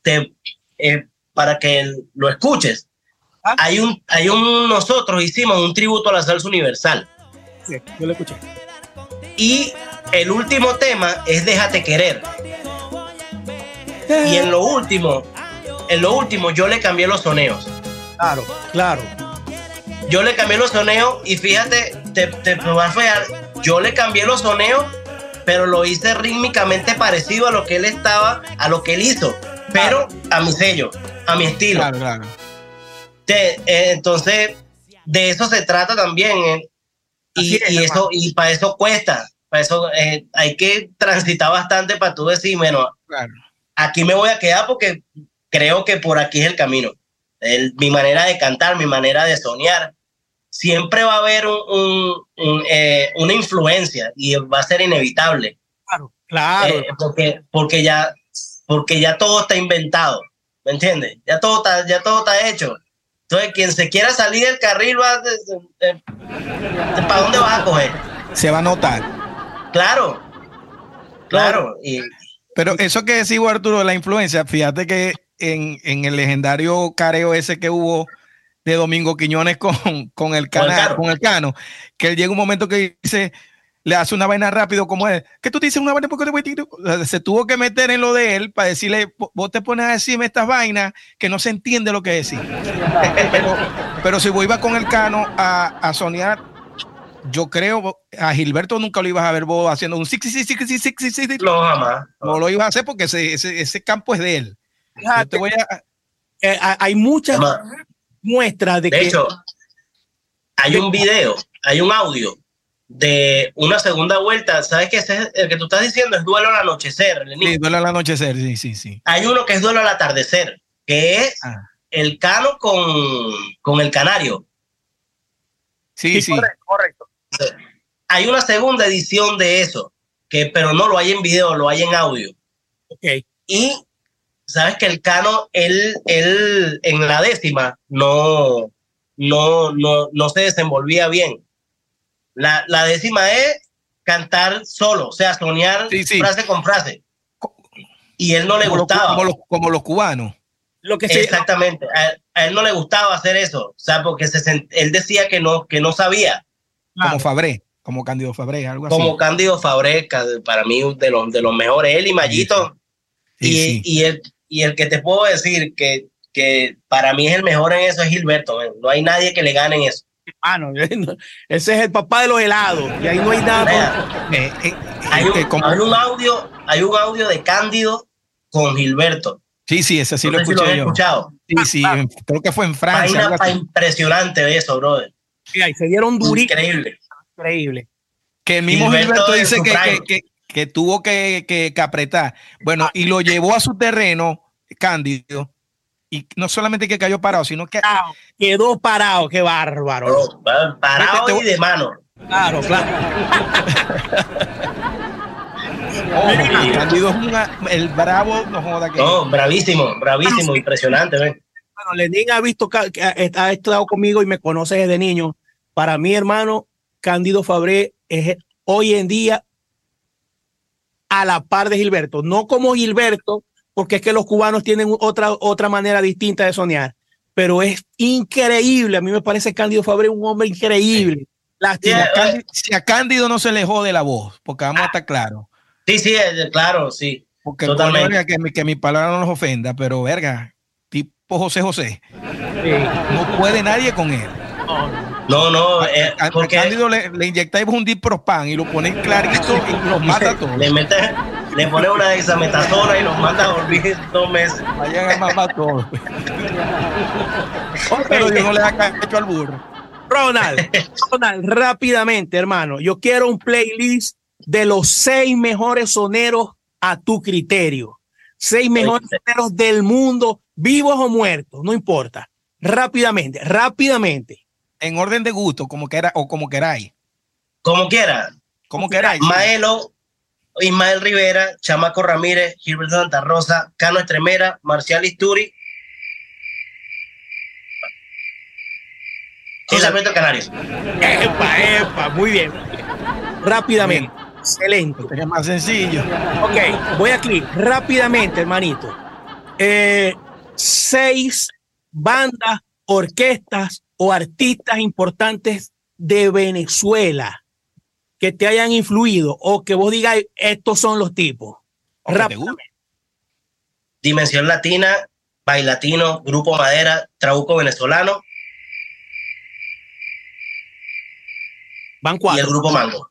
te, eh, para que lo escuches. Ah. Hay un, hay un, nosotros hicimos un tributo a la salsa universal. Sí, yo lo escuché. Y el último tema es Déjate querer. Y en lo último, en lo último yo le cambié los soneos. Claro, claro. Yo le cambié los soneos y fíjate, te, te a fallar, yo le cambié los soneos, pero lo hice rítmicamente parecido a lo que él estaba, a lo que él hizo, pero a mi sello, a mi estilo. Claro, claro. Eh, entonces, de eso se trata también. Eh, y, eso, y para eso cuesta, para eso eh, hay que transitar bastante para tú decir, bueno, aquí me voy a quedar porque creo que por aquí es el camino mi manera de cantar, mi manera de soñar, siempre va a haber eh, una influencia y va a ser inevitable. Claro, claro. Eh, porque, porque, ya, porque ya todo está inventado, ¿me entiendes? Ya todo está, ya todo está hecho. Entonces, quien se quiera salir del carril, va, ¿para dónde vas a coger? Se va a notar. Claro, claro. Y, pero eso que decía Arturo de la influencia, fíjate que en, el legendario careo ese que hubo de Domingo Quiñones con, con, el, cana, con el cano, que él llega un momento que dice, le hace una vaina rápido como es, que tú dices una vaina porque se tuvo que meter en lo de él para decirle, vos te pones a decirme estas vainas que no se entiende lo que decir. pero, pero si vos ibas con el cano a, a soñar, yo creo, a Gilberto nunca lo ibas a ver vos haciendo un sí, sí, sí, sí, sí, sí, sí, No, jamás. No lo ibas a hacer porque ese, ese, ese campo es de él. Eh, hay muchas muestras de, de que. hecho, hay un video, hay un audio de una segunda vuelta. ¿Sabes qué? el que tú estás diciendo es duelo al anochecer. Sí, duelo al anochecer, sí, sí, sí. Hay uno que es duelo al atardecer, que es ah. el cano con, con el canario. Sí, sí. Correcto, Hay una segunda edición de eso, que, pero no lo hay en video, lo hay en audio. Ok. Y sabes que el Cano, él, él en la décima no, no, no, no se desenvolvía bien. La, la décima es cantar solo, o sea, soñar frase con frase. Y él no le gustaba. como, los, como los cubanos. Lo que Exactamente. A, él no le gustaba hacer eso. O sea, porque se, él decía que no, que no sabía. Como Fabré. Como Cándido Fabré, algo así. Como Cándido Fabré, para mí de los, de los mejores, él y Mayito. y, y, el, y el que te puedo decir que, que para mí es el mejor en eso es Gilberto. No hay nadie que le gane en eso. Mano, ese es el papá de los helados y ahí no hay nada. Eh, eh, hay, un, hay, un, audio, hay un audio de Cándido con Gilberto. Sí, sí, ese sí lo, escuché lo escuchado. Sí, sí, creo que fue en Francia. impresionante eso, brother. Sí, ahí se dieron durísimo. Increíble. Increíble. Que el mismo Gilberto, dice que, que, que, tuvo que, que, apretar. Bueno, y lo llevó a su terreno, Cándido, y no solamente que cayó parado, sino que quedó parado, qué bárbaro. parado y de mano. Claro, claro. Cándido es el bravo, no joda que. No, bravísimo, bravísimo, impresionante. Bueno, Lenín ha visto, ha estado conmigo y me conoce desde niño. Para mi hermano, Cándido Fabré es hoy en día a la par de Gilberto. No como Gilberto, porque es que los cubanos tienen otra, otra manera distinta de soñar, pero es increíble. A mí me parece Cándido Fabré un hombre increíble. Lástima. si a Cándido no se le jode la voz, porque vamos a estar claros. Sí, sí, claro, sí. Porque Totalmente. Que, mi, que mi palabra no nos ofenda, pero verga, tipo José José. No puede nadie con él. No, no, a, eh, Cándido le, le inyectáis un diprospan y lo ponéis clarito y los mata a todos. Le metes le pone una dexametasona y los manda a dormir dos meses. Vayan a mamar todo. Pero yo no le da hecho al burro. Ronald, Ronald, rápidamente, hermano. Yo quiero un playlist de los seis mejores soneros a tu criterio. Seis mejores soneros del mundo, vivos o muertos, no importa. Rápidamente, rápidamente. En orden de gusto, como quiera o como queráis. Como quiera. Como queráis. Maelo, Ismael Rivera, Chamaco Ramírez, Gilberto Santa Rosa, Cano Estremera, Marcial Isturi. Y Sarmiento Canarios. Epa, epa, muy bien. Rápidamente. Excelente. Es más sencillo. Ok, voy aquí, rápidamente, hermanito. Eh, seis bandas, orquestas o artistas importantes de Venezuela que te hayan influido o que vos digáis, estos son los tipos? Dimensión Latina, Bailatino, Grupo Madera, Trabuco Venezolano. Van cuatro. Y el Grupo Mango.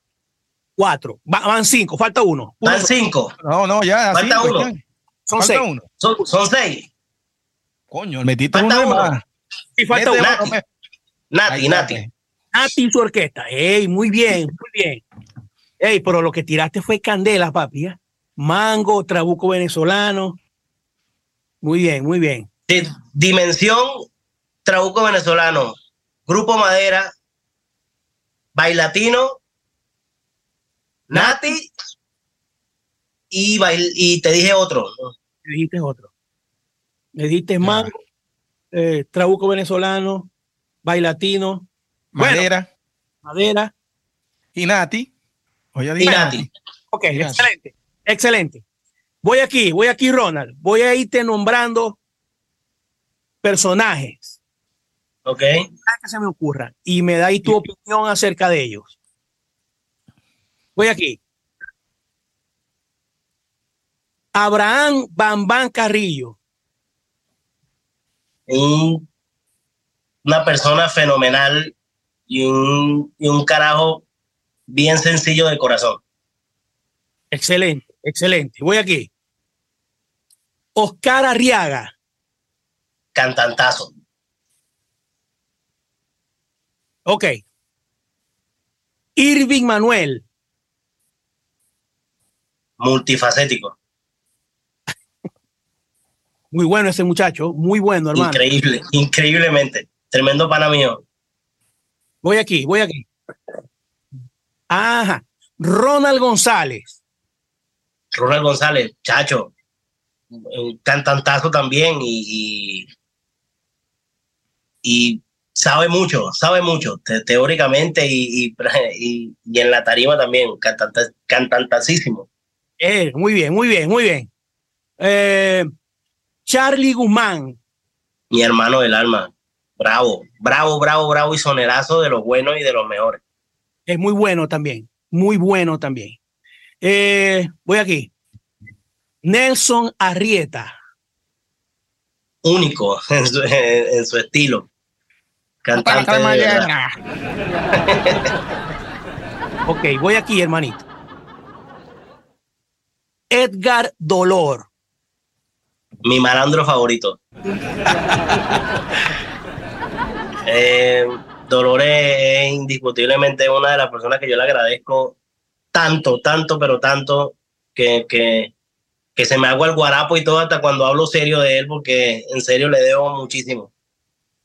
Cuatro. van cinco, falta uno. Van cinco. No, no, ya. Falta uno. Son seis. Son, seis. Coño, metiste falta uno, más. Sí, falta uno. Nati, Nati. Nati su orquesta. Ey, muy bien, muy bien. Ey, pero lo que tiraste fue candela, papi. ¿eh? Mango, trabuco venezolano. Muy bien, muy bien. Dimensión, trabuco venezolano. Grupo Madera, Bailatino, Nati y, y te dije otro. Me dijiste otro. Me dijiste Mango, eh, Trabuco venezolano, Bailatino, Madera. Madera. Y Nati. Oye, y Nati. Ok, excelente. Excelente. Voy aquí, voy aquí, Ronald. Voy a irte nombrando personajes. Ok. Que se me ocurran. Y me dais tu opinión acerca de ellos. Voy aquí. Abraham Bambán Carrillo. una persona fenomenal y un, y un carajo bien sencillo de corazón. Excelente, excelente. Voy aquí. Oscar Arriaga. Cantantazo. Ok. Irving Manuel. Multifacético. Muy bueno ese muchacho, muy bueno, hermano. Increíble, increíblemente. Tremendo pana mío. Voy aquí, voy aquí. Ajá. Ronald González. Ronald González, chacho. Un cantantazo también y, y, sabe mucho, sabe mucho, teóricamente y, y, en la tarima también, cantantacísimo. Eh, muy bien, muy bien, muy bien. Eh, Charlie Guzmán. Mi hermano del alma. Bravo, bravo, bravo, bravo y sonerazo de los buenos y de los mejores. Es muy bueno también. Muy bueno también. Eh, voy aquí. Nelson Arrieta. Único en su, en su estilo. Cantante. de verdad. Ok, voy aquí, hermanito. Edgar Dolor. Mi malandro favorito. Eh, Dolores es indiscutiblemente una de las personas que yo le agradezco tanto, tanto, pero tanto que, que, se me hago el guarapo y todo hasta cuando hablo serio de él, porque en serio le debo muchísimo.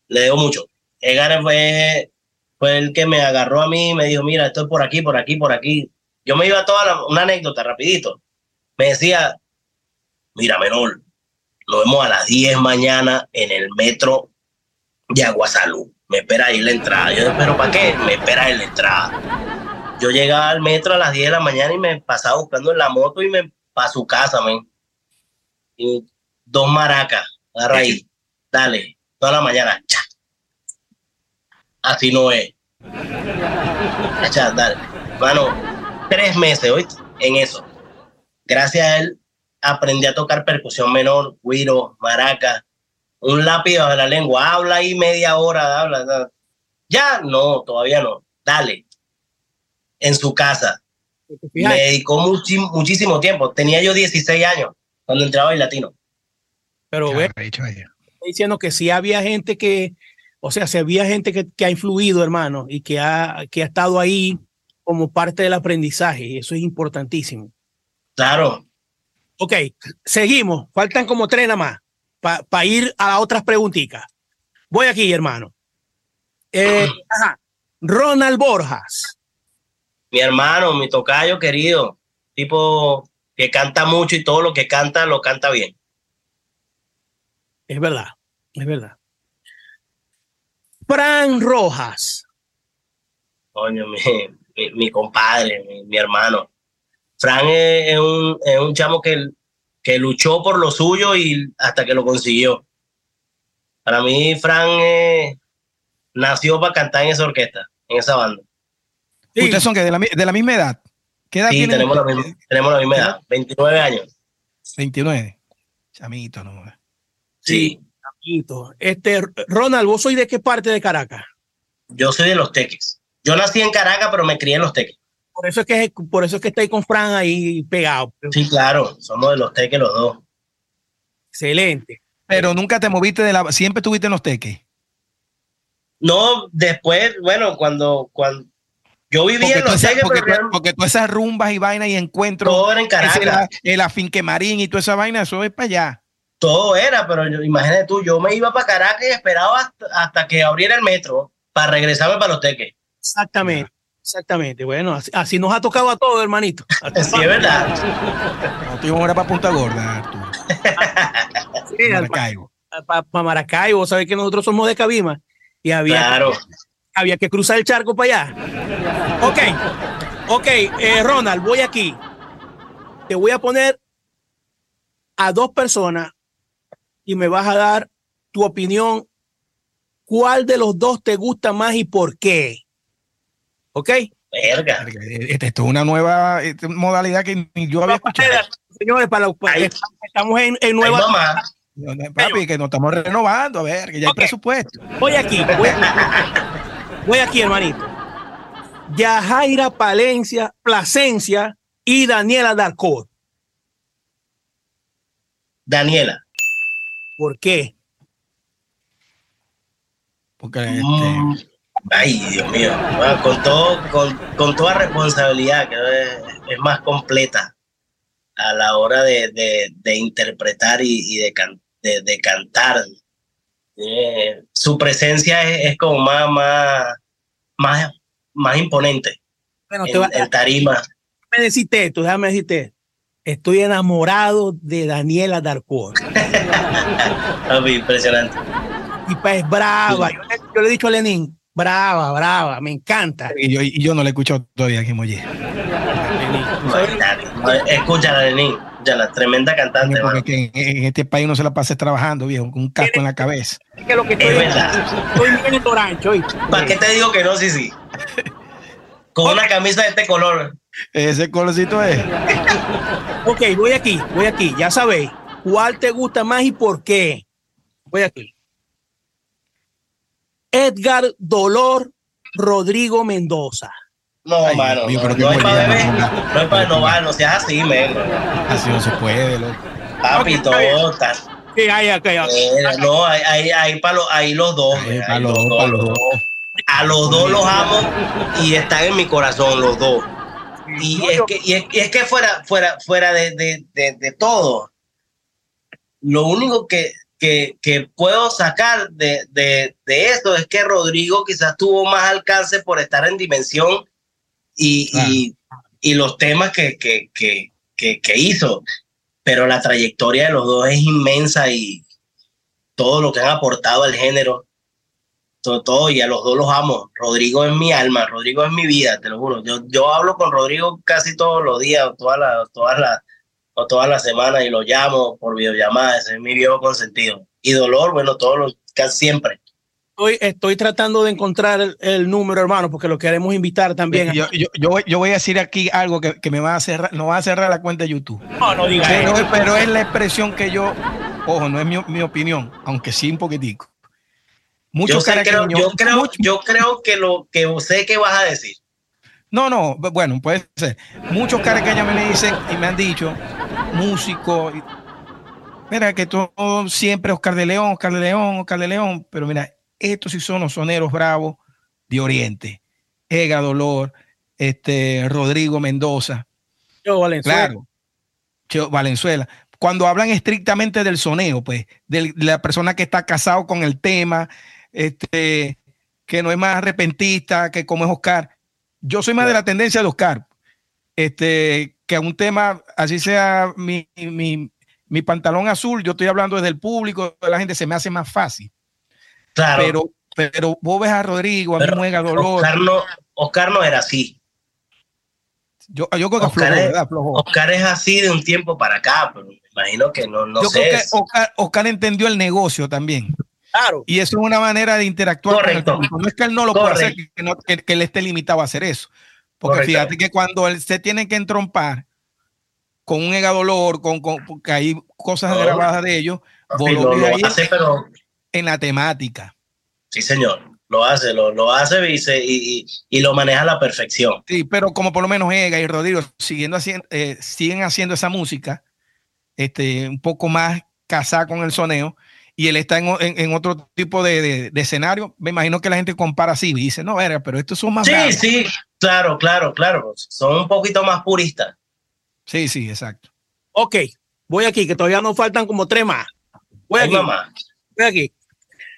Le debo mucho. Edgar fue, fue el que me agarró a mí y me dijo, mira, esto es por aquí, por aquí, por aquí. Yo me iba a toda una anécdota rapidito. Me decía, mira, menor, nos vemos a las 10 mañana en el metro de Aguasalú. Me espera ahí la entrada. Yo, pero ¿para qué? Me espera ahí la entrada. Yo llegaba al metro a las 10 de la mañana y me pasaba buscando en la moto y me para su casa, men. Y dos maracas, agarra ahí, dale, toda la mañana, cha. Así no es. Cha, dale. Mano, tres meses, hoy en eso. Gracias a él aprendí a tocar percusión menor, guiro, maraca, un lápiz bajo la lengua, habla ahí media hora, habla. Ya, no, todavía no. Dale. En su casa. Me dedicó muchísimo tiempo. Tenía yo 16 años cuando entraba en latino. Pero ve, estoy diciendo que sí había gente que, o sea, si había gente que, que ha influido, hermano, y que ha, que ha estado ahí como parte del aprendizaje, y eso es importantísimo. Claro. Ok, seguimos. Faltan como tres nada más para ir a las otras preguntitas. Voy aquí, hermano. Eh, ajá. Ronald Borjas. Mi hermano, mi tocayo querido, tipo que canta mucho y todo lo que canta lo canta bien. Es verdad, es verdad. Fran Rojas. Coño, mi, mi, mi compadre, mi, mi hermano. Fran es, es un, es un chamo que, que luchó por lo suyo y hasta que lo consiguió. Para mí, Fran eh, nació para cantar en esa orquesta, en esa banda. Sí. Ustedes son que de la, mi- de la misma edad. ¿Qué edad Sí, tienen tenemos la, misma, tenemos la misma edad, 29 años. 29. Chamito, no. Sí, Amiguito. Este, Ronald, ¿vos sois de qué parte de Caracas? yo soy de los teques. Yo nací en Caracas, pero me crié en los teques. Por eso es que, por eso es que estáis con Fran ahí pegado. Sí, claro, somos de los teques los dos. Excelente. Pero nunca te moviste de la. Siempre estuviste en los teques. No, después, bueno, cuando, cuando yo vivía Porque, en los teques, porque, pero todas esas rumbas y vainas y encuentros. todo era en ese Caracas. la- el afinque marín y toda esa vaina, eso es para allá. todo era, pero yo- imagínate tú, yo me iba para Caracas y esperaba hasta, hasta que abriera el metro para regresarme para los teques. Exactamente. Exactamente. Bueno, así, así nos ha tocado a todos, hermanito. Sí, es verdad. No tuvimos hora para Punta Gorda, Arturo. Sí, Maracaibo. para Maracaibo, sabes que nosotros somos de Cabima y había, Claro. había que cruzar el charco para allá. Ok, ok, eh, Ronald, voy aquí. Te voy a poner a dos personas y me vas a dar tu opinión. ¿Cuál de los dos te gusta más y por qué? Ok. Verga. Esta esto es una nueva eh, modalidad que ni yo había escuchado. Señores, para, para- Ahí. estamos en, en Ay, nueva. mamá. No, no, Papi, que nos estamos renovando, a ver, que ya hay presupuesto. Voy aquí, voy, voy aquí, hermanito. Yajaira Palencia, Plasencia y Daniela Darcor. Daniela. ¿Por qué? Porque este, Mm, Ay, Dios mío. Bueno, con, todo, con, con toda responsabilidad, que es, es más completa a la hora de, de- de interpretar y, y de, can- de- cantar. Eh, su presencia es, es como más, más, más, más imponente Bueno, te en, va- en tarima. déjame decirte esto, déjame decirte esto. Estoy enamorado de Daniela Darcor. Papi, impresionante. Y es brava. Yo, le- yo le he dicho a Lenín, brava, brava, me encanta. y, yo, y yo no le he escuchado todavía. Dale, Escúchala, Lenín. Escúchala, tremenda cantante. Porque en, en este país no se la pase trabajando, viejo, con un casco en la cabeza. Es que lo que Es estoy, verdad. estoy bien en Torancho. ¿Para qué te digo que no? Sí, sí. con una camisa de este color. Ese colorcito es. ok, voy aquí, voy aquí. Ya sabéis, ¿cuál te gusta más y por qué? Voy aquí. Edgar Dolor Rodrigo Mendoza. No, mano, no, no, es para beber, no es para no, no seas así, men. Así no se puede, loco. Papi, todo Sí, hay, hay, hay. No, hay, hay, para los, ahí los dos. Para los, dos, los dos. A los dos los amo y están en mi corazón los dos. Y, es, que, y es, que fuera, fuera, fuera de, de, de, de todo, lo único que, que, que, puedo sacar de, de, de, esto es que Rodrigo quizás tuvo más alcance por estar en dimensión y, y, y los temas que, que, que, que, hizo, pero la trayectoria de los dos es inmensa y todo lo que han aportado al género, todo, todo y a los dos los amo. Rodrigo es mi alma, Rodrigo es mi vida, te lo juro. Yo, yo hablo con Rodrigo casi todos los días, todas las, todas las o todas las semanas y lo llamo por videollamada, ese es mi viejo consentido. Y dolor, bueno, todos los, casi siempre. Estoy, estoy tratando de encontrar el, número, hermano, porque lo queremos invitar también. Yo, yo, yo, voy, a decir aquí algo que, que, me va a cerrar, no va a cerrar la cuenta de YouTube. No, no diga pero, pero es la expresión que yo, ojo, no es mi, mi opinión, aunque sí un poquitico. Muchos yo, creo, yo, creo, yo creo que lo que sé que vas a decir. No, no, bueno, puede ser. Muchos caraqueños me dicen y me han dicho, músico. Mira, que todo siempre Oscar de León, Oscar de León, Oscar de León, pero mira, estos sí son los soneros bravos de Oriente. Ega Dolor, este, Rodrigo Mendoza. Yo Valenzuela. Claro. Valenzuela. Cuando hablan estrictamente del soneo, pues, de la persona que está casado con el tema, este, que no es más repentista, que como es Oscar. Yo soy más de la tendencia de Oscar. Este, que a un tema, así sea mi, mi, mi, pantalón azul, yo estoy hablando desde el público, de la gente, se me hace más fácil. Claro. Pero, pero vos ves a Rodrigo, a mí me dolor. Oscar no, Oscar no era así. Yo, yo creo que Oscar, es, Oscar es así de un tiempo para acá, pero me imagino que no, no yo sé. Creo que Oscar, Oscar, entendió el negocio también. Claro. Y eso es una manera de interactuar Correcto. con el público. No es que él no lo pueda hacer, que, no, que, que, él esté limitado a hacer eso. Porque fíjate que cuando él se tiene que entrompar con un dolor, con, con porque hay cosas no, grabadas de ellos, sí, lo, lo hace, en, pero... en la temática. Sí, señor. Lo hace, lo, lo hace y, se, y, y, lo maneja a la perfección. Sí, pero como por lo menos Ega y Rodrigo siguiendo haciendo, eh, siguen haciendo esa música, este, un poco más casada con el soneo, y él está en, en, en otro tipo de, de, de, escenario, me imagino que la gente compara así y dice, no, verga, pero estos son más. Sí, sí, claro, claro, claro. Son un poquito más puristas. Sí, sí, exacto. Ok, voy aquí, que todavía nos faltan como tres más. Voy aquí. Mamá. Voy aquí.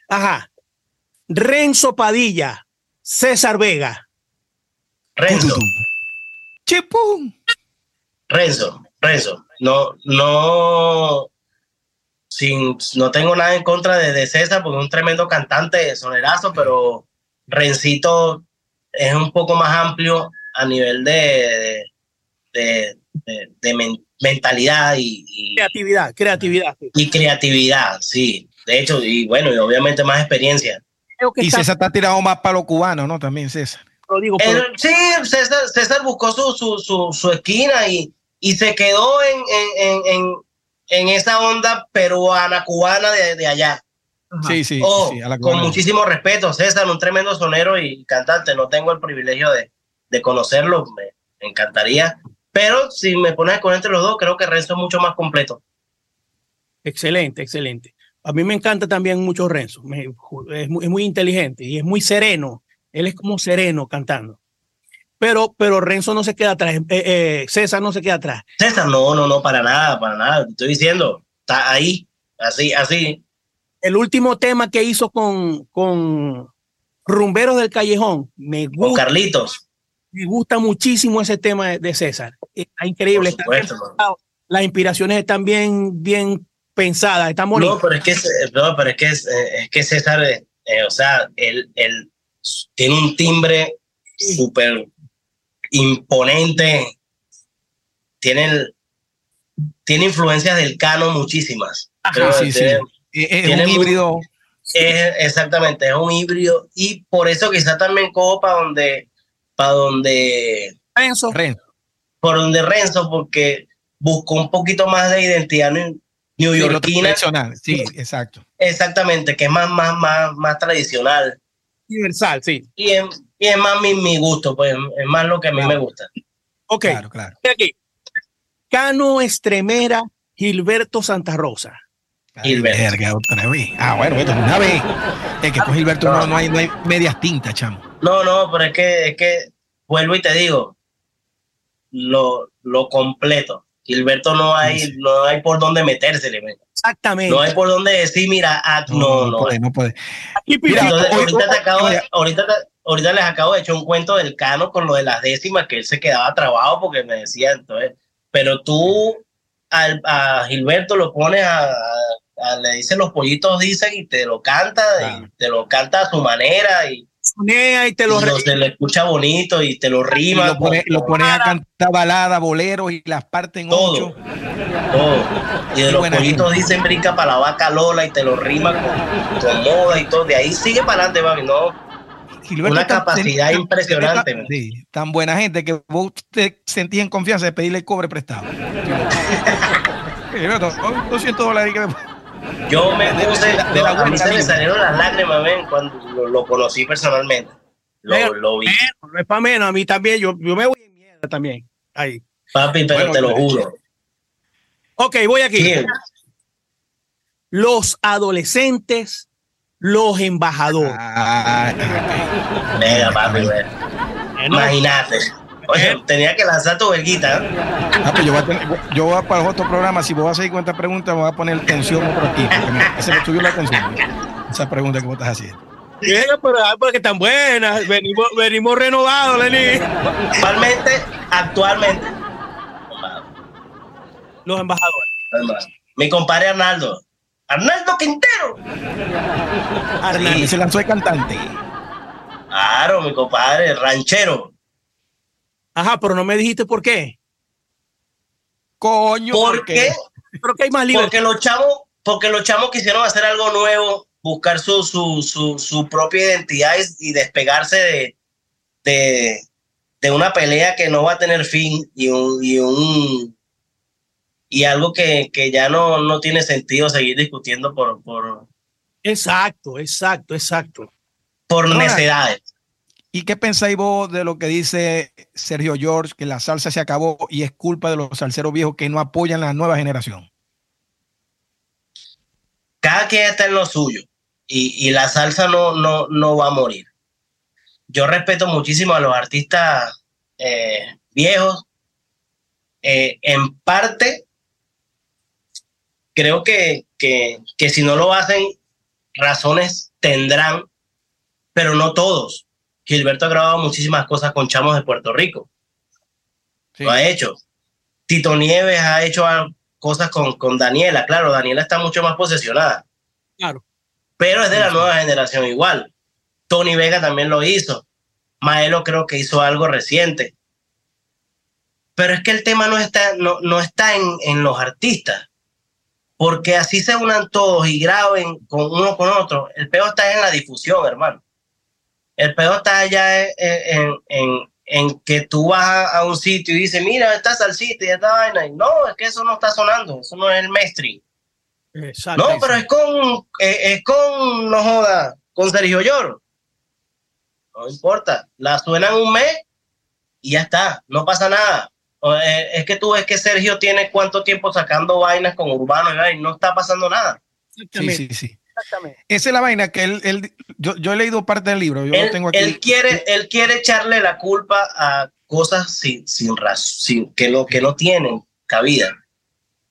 Ajá. Renzo Padilla, César Vega. Renzo. Chipum. Renzo, Renzo. No, no, sin, no tengo nada en contra de, de César porque es un tremendo cantante, sonerazo, pero Rencito es un poco más amplio a nivel de, de, de, de men, mentalidad y, y, creatividad, creatividad. Y creatividad, sí. De hecho, y bueno, y obviamente más experiencia. y está... César está tirado más para lo cubano, ¿no? También César. Lo digo, El, sí, César, César buscó su, su, su, su, esquina y, y se quedó en, en, en, en esa onda peruana, cubana de, de allá. Sí, sí, oh, sí con muchísimo respeto. César, un tremendo sonero y cantante. No tengo el privilegio de, de conocerlo, me, me, encantaría. Pero si me pones con entre los dos, creo que Renzo es mucho más completo. Excelente, excelente. A mí me encanta también mucho Renzo. Me, es, muy, es, muy, inteligente y es muy sereno. Él es como sereno cantando. Pero, pero Renzo no se queda atrás. Eh, eh, César no se queda atrás. César, no, no, no, para nada, para nada. Estoy diciendo, está ahí, así, así. El último tema que hizo con, con Rumberos del Callejón, me gusta. Con Carlitos. Me gusta muchísimo ese tema de César. Está increíble. Por supuesto, está Las inspiraciones están bien, bien pensadas, están bonitas. No, pero es que, no, pero es que, es, que César, eh, o sea, él, él tiene un timbre súper imponente. Tiene, el, tiene influencias del cano muchísimas. Ajá, sí, sí. Es, es un híbrido. Es, exactamente, es un híbrido. Y por eso quizá también copa donde para donde Renzo. Renzo. por donde Renzo, porque buscó un poquito más de identidad new- Sí, lo neoyorquina. tradicional. Sí, exacto. Exactamente, que es más, más, más, más tradicional. Universal, sí. Y es, y es más mi, mi gusto, pues es más lo que a mí me gusta. Ok. Claro, claro. Aquí. Cano Estremera, Gilberto Santa Rosa. Gilberto. verga, otra vez. Ah, bueno, esto es una vez. Es que con Gilberto no, no hay, no hay medias tintas, chamo. No, no, pero es que, es que vuelvo y te digo, lo, lo completo. Gilberto no hay, Sí. no hay por dónde metérsele, men. Exactamente. no hay por dónde decir, mira, ah, no, no. puede, no puede. Mira, Entonces, hoy- ahorita, te acabo de- mira. ahorita, te- ahorita les acabo de echar un cuento del cano con lo de las décimas, que él se quedaba trabado porque me decía, entonces, pero tú al- a Gilberto lo pones a, a- a- le dicen los pollitos dicen y te lo canta, y te lo canta a su manera y, y te y lo re- se le escucha bonito y te lo Y rima. lo pone, con- lo pone a cantar balada, boleros y las parten Todo. ocho. todo. Y de Qué los pollitos dicen brinca para la vaca Lola y te lo rima con, con moda y todo. De ahí sigue para adelante, mami. No, Gilberto Una tan- capacidad tenía- impresionante, man. Sí, tan buena gente que vos te sentías en confianza de pedirle el cobre prestado. Gilberto, oh, 200 dólares que me- Yo me De- puse, de la- de la a mí buena se me salieron las lágrimas, ven, cuando lo, lo conocí personalmente. Lo, Pero- lo vi, No es para menos, a mí también. Yo, yo me voy en mierda también. Ahí. papi, pero Bueno, te lo juro. Ok, voy aquí. Los adolescentes, los embajadores. Ah, venga, papi. Bueno, imagínate. Oye, tenía que lanzar tu verguita. ¿eh? Ah, pues yo voy a, tener- yo voy a para los otros programas, si vos vas a seguir con esta pregunta, me voy a poner tensión otro aquí, me- se me subió la tensión. Esa pregunta que vos estás haciendo. Venga, pero ah, porque están buenas. Venimos, venimos renovados, Lenny. Actualmente, actualmente. Los embajadores. Mi compadre Arnaldo. Arnaldo Quintero. Arnaldo. Se lanzó de cantante. Claro, mi compadre, ranchero. Ajá, pero no me dijiste por qué. Coño, ¿Por porque- qué? Creo que hay más libertad. Porque los chavos, porque los chavos quisieron hacer algo nuevo, buscar su, su, su, su propia identidad y, y despegarse de, de, de una pelea que no va a tener fin y un, y un y algo que, que ya no, no tiene sentido seguir discutiendo por, por, Exacto, exacto, exacto. por Ahora- necedades. ¿Y qué pensáis vos de lo que dice Sergio George, que la salsa se acabó y es culpa de los salseros viejos que no apoyan la nueva generación? cada quien está en lo suyo y, y la salsa no, no, no va a morir. Yo respeto muchísimo a los artistas eh, viejos. Eh, en parte, creo que, que, que si no lo hacen, razones tendrán, pero no todos. Gilberto ha grabado muchísimas cosas con chamos de Puerto Rico. Sí. Lo ha hecho. Tito Nieves ha hecho cosas con, con Daniela. Claro, Daniela está mucho más posesionada Claro. pero es de la nueva generación igual. Tony Vega también lo hizo. Maelo creo que hizo algo reciente. Pero es que el tema no está, no, no está en, en los artistas. Porque así se unan todos y graben con uno con otro. El peor está en la difusión, hermano. El peor está allá en, en, en- en que tú vas a, a un sitio y dices, mira, esta salsita y esta vaina. Y no, es que eso no está sonando. Eso no es el mainstream. Exacto. No, pero es con, eh, es con, no joda, con Sergio Lloro. No importa, la suenan un mes y ya está, no pasa nada. Eh, es que tú ves que Sergio tiene cuánto tiempo sacando vainas con Urbano y vaina, y no está pasando nada. Sí, Exactamente. sí, sí. exactamente. Esa es la vaina que él, él- yo, yo he leído parte del libro, yo lo Él, tengo aquí. él quiere, él quiere echarle la culpa a cosas sin, sin razón, sin, que, no, que no tienen cabida.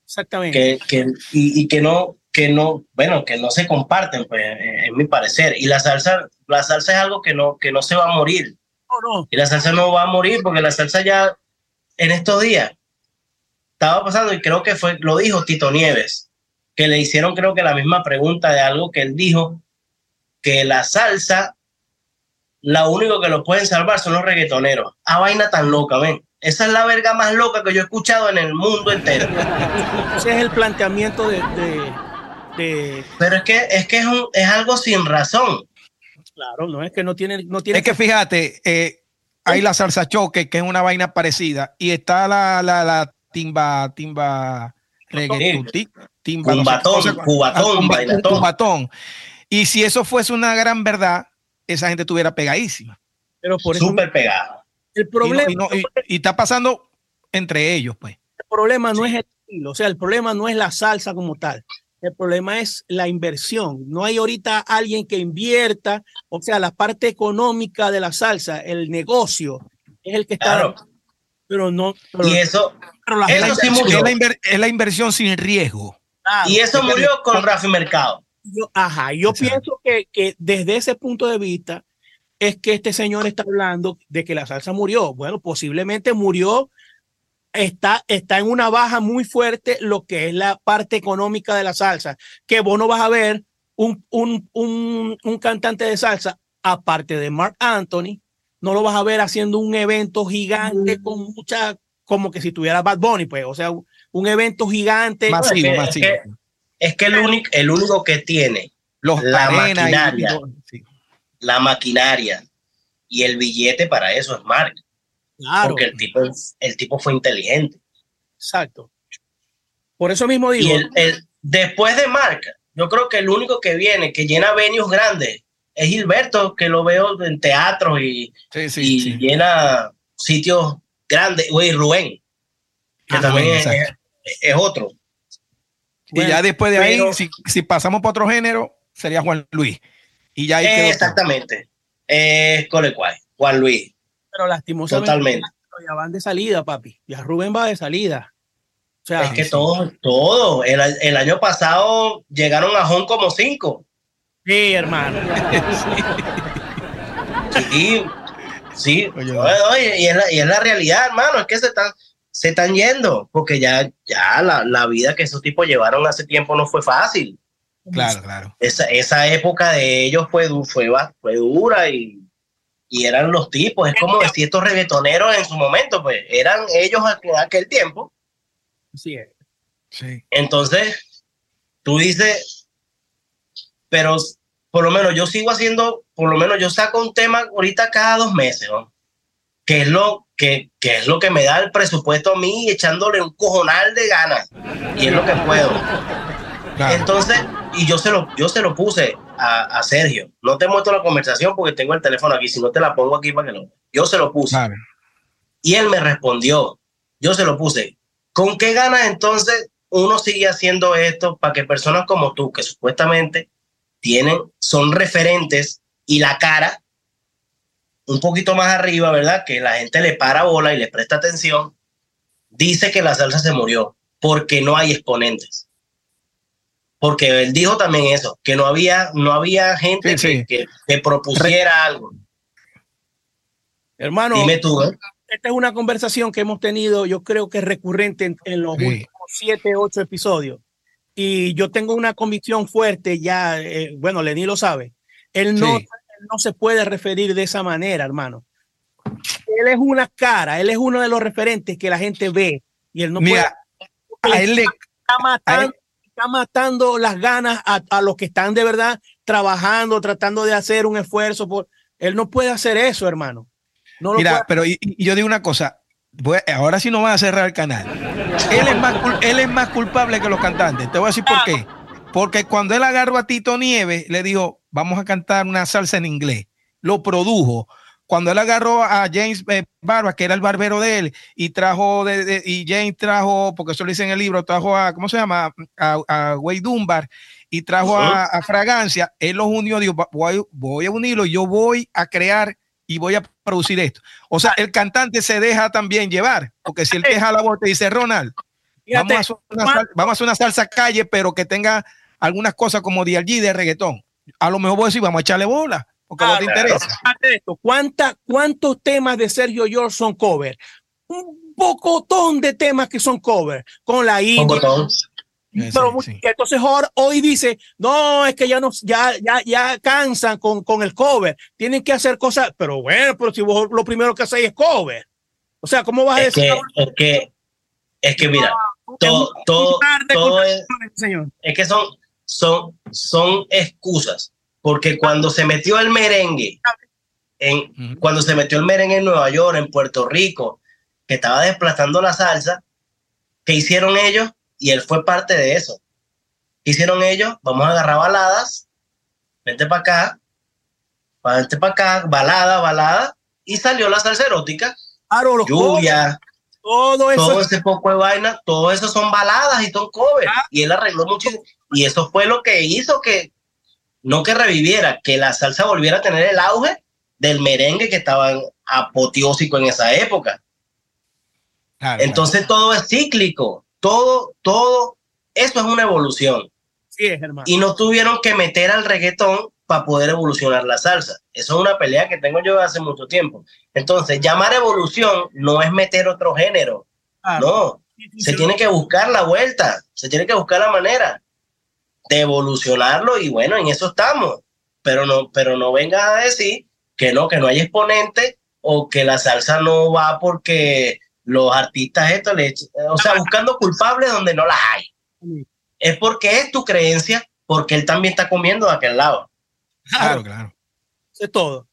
Exactamente. que, que y, y que no que no bueno que no se comparten pues es mi parecer y la salsa la salsa es algo que no que no se va a morir No, no. y la salsa no va a morir porque la salsa ya en estos días. Estaba pasando y creo que fue lo dijo Tito Nieves que le hicieron creo que la misma pregunta de algo que él dijo que la salsa la único que lo pueden salvar son los reggaetoneros. A vaina tan loca ven. Esa es la verga más loca que yo he escuchado en el mundo entero. Ese es el planteamiento de, de, de- Pero es que es que es, un, es algo sin razón. claro, no es que no tiene, no tiene Es que fíjate, eh, hay la salsa choque, que es una vaina parecida, y está la, la, la timba, timba, timba, cubatón, cubatón, cubatón. Y si eso fuese una gran verdad, esa gente estuviera pegadísima. Pero por eso, Súper pegada. El problema. Y, está pasando entre ellos, pues. El problema no es el estilo, o sea, el problema no es la salsa como tal. El problema es la inversión. No hay ahorita alguien que invierta, o sea, la parte económica de la salsa, el negocio, es el que está. Pero no. y eso, es, la inversión sin riesgo. y eso murió con Rafi Mercado. Yo, ajá, yo pienso que, que desde ese punto de vista es que este señor está hablando de que la salsa murió. Bueno, posiblemente murió está, está en una baja muy fuerte lo que es la parte económica de la salsa, que vos no vas a ver un, un, un, un cantante de salsa, aparte de Mark Anthony, no lo vas a ver haciendo un evento gigante con mucha, como que si tuviera Bad Bunny, pues, o sea, un evento gigante. Masivo, masivo. Es que, el, único, el único que tiene Los la maquinaria, la maquinaria y el billete para eso es Mark. Porque el tipo, el tipo fue inteligente. Exacto. Por eso mismo digo. Y el, después de Marca, yo creo que el único que viene, que llena venues grandes, es Gilberto, que lo veo en teatro y, y llena sitios grandes. Güey, Rubén, que ah, también es, otro. y ya después de ahí, si, pasamos por otro género, sería Juan Luis. Y ya ahí Exactamente. Es Juan Luis. Pero lastimosamente Totalmente. ya van de salida, papi. Ya Rubén va de salida. O sea, es que todo, todo. El, el, año pasado llegaron a Hong como cinco. Sí, hermano. sí, sí. Oye, y, es la, y es la realidad, hermano. Es que se están, se están yendo. Porque ya, ya la, la vida que esos tipos llevaron hace tiempo no fue fácil. Claro, claro. Esa, esa época de ellos fue, fue, fue dura y y eran los tipos, es como decir estos reggaetoneros en su momento, pues eran ellos en aquel tiempo. Sí. sí. Entonces, tú dices, pero por lo menos yo sigo haciendo, por lo menos yo saco un tema ahorita cada dos meses, ¿no? Que es lo que, que es lo que me da el presupuesto a mí echándole un cojonal de ganas y es lo que puedo. Entonces, y yo se lo, yo se lo puse a, Sergio. No te muestro la conversación porque tengo el teléfono aquí, si no te la pongo aquí para que lo. Yo se lo puse. Y él me respondió. Yo se lo puse. ¿Con qué ganas entonces uno sigue haciendo esto para que personas como tú, que supuestamente tienen, son referentes y la cara un poquito más arriba, ¿verdad? Que la gente le para bola y le presta atención, dice que la salsa se murió porque no hay exponentes porque él dijo también eso, que no había, no había gente Que, que, propusiera algo. Hermano, Dime tú, ¿eh? esta es una conversación que hemos tenido, yo creo que es recurrente en, los últimos siete, ocho episodios. Y yo tengo una convicción fuerte, ya, eh, bueno, Lenny lo sabe. Él no, no se puede referir de esa manera, hermano. Él es una cara, él es uno de los referentes que la gente ve y él no Mira, puede. A él le, está matando está matando las ganas a, los que están de verdad trabajando, tratando de hacer un esfuerzo. Por... Él no puede hacer eso, hermano. No Mira, pero yo digo una cosa, ahora sí no va a cerrar el canal. Él es, más, él es más culpable que los cantantes. Te voy a decir por qué. Porque cuando él agarró a Tito Nieves, le dijo, vamos a cantar una salsa en inglés. Lo produjo cuando él agarró a James eh, Barba, que era el barbero de él, y trajo, de, y James trajo, porque eso lo dice en el libro, trajo a, ¿cómo se llama? A, a Wade Dunbar, y trajo a, Fragancia, él los unió, dijo, voy, voy a unirlo, yo voy a crear y voy a producir esto. O sea, el cantante se deja también llevar, porque si él deja la voz y dice, Ronald, vamos a, hacer una, vamos a hacer una salsa calle, pero que tenga algunas cosas como DLG de reggaetón. A lo mejor voy a decir, vamos a echarle bola te interesa. ¿Cuántos temas de Sergio George son cover? Un pocotón de temas que son cover, con la India. Pero entonces hoy dice, no, es que ya no, ya, ya, ya cansan con, con el cover, tienen que hacer cosas, pero bueno, pero si vos lo primero que hacéis es cover. O sea, ¿cómo vas a decir? es que, es que mira, todo, todo, todo es, es que son, son, son excusas porque cuando se metió el merengue, en, cuando se metió el merengue en Nueva York, en Puerto Rico, que estaba desplazando la salsa, ¿qué hicieron ellos? Y él fue parte de eso. ¿Qué hicieron ellos? Vamos a agarrar baladas, vente para acá, vente para acá, balada, balada, y salió la salsa erótica. lluvia, todo eso. Todo ese poco de vaina, todo eso son baladas y son covers. Ah. Y él arregló muchísimo. Y eso fue lo que hizo que, no que reviviera, que la salsa volviera a tener el auge del merengue que estaba apoteósico en esa época. Entonces todo es cíclico, todo, todo, eso es una evolución. Sí, hermano. Y no tuvieron que meter al reggaetón para poder evolucionar la salsa. Eso es una pelea que tengo yo hace mucho tiempo. Entonces, llamar evolución no es meter otro género. No, se tiene que buscar la vuelta, se tiene que buscar la manera de evolucionarlo y bueno, en eso estamos. Pero no, pero no venga a decir que no, que no hay exponente o que la salsa no va porque los artistas esto le o sea, buscando culpables donde no las hay. Es porque es tu creencia, porque él también está comiendo de aquel lado. Claro, claro. Eso es todo.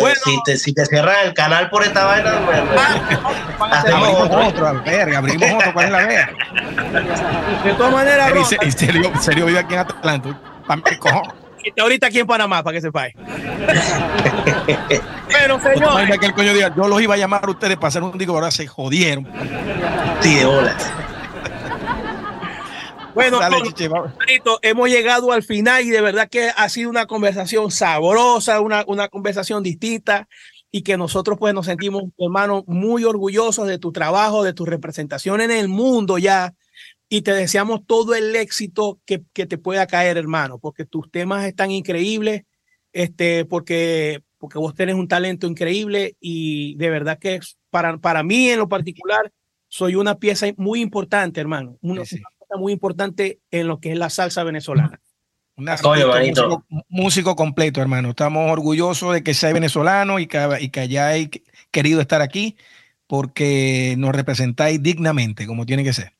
Bueno, si, te, si te cierran el canal por esta vaina, hacemos otro. otro verga, abrimos otro, ¿cuál es la verga? De todas maneras, en serio, serio vive aquí en Atlanta. Está ahorita aquí en Panamá, para que sepáis. Pero, señor. Que el coño diga, yo los iba a llamar a ustedes para hacer un digo, ahora se jodieron. Sí, de bolas. Bueno, hemos llegado al final y de verdad que ha sido una conversación sabrosa, una, una conversación distinta y que nosotros pues nos sentimos, hermano, muy orgullosos de tu trabajo, de tu representación en el mundo ya. Y te deseamos todo el éxito que, que te pueda caer, hermano, porque tus temas están increíbles, este, porque, porque vos tenés un talento increíble y de verdad que para, para mí en lo particular soy una pieza muy importante, hermano, una, muy importante en lo que es la salsa venezolana. músico, músico, completo, hermano. Estamos orgullosos de que sea venezolano y que, y que hayáis querido estar aquí porque nos representáis dignamente, como tiene que ser.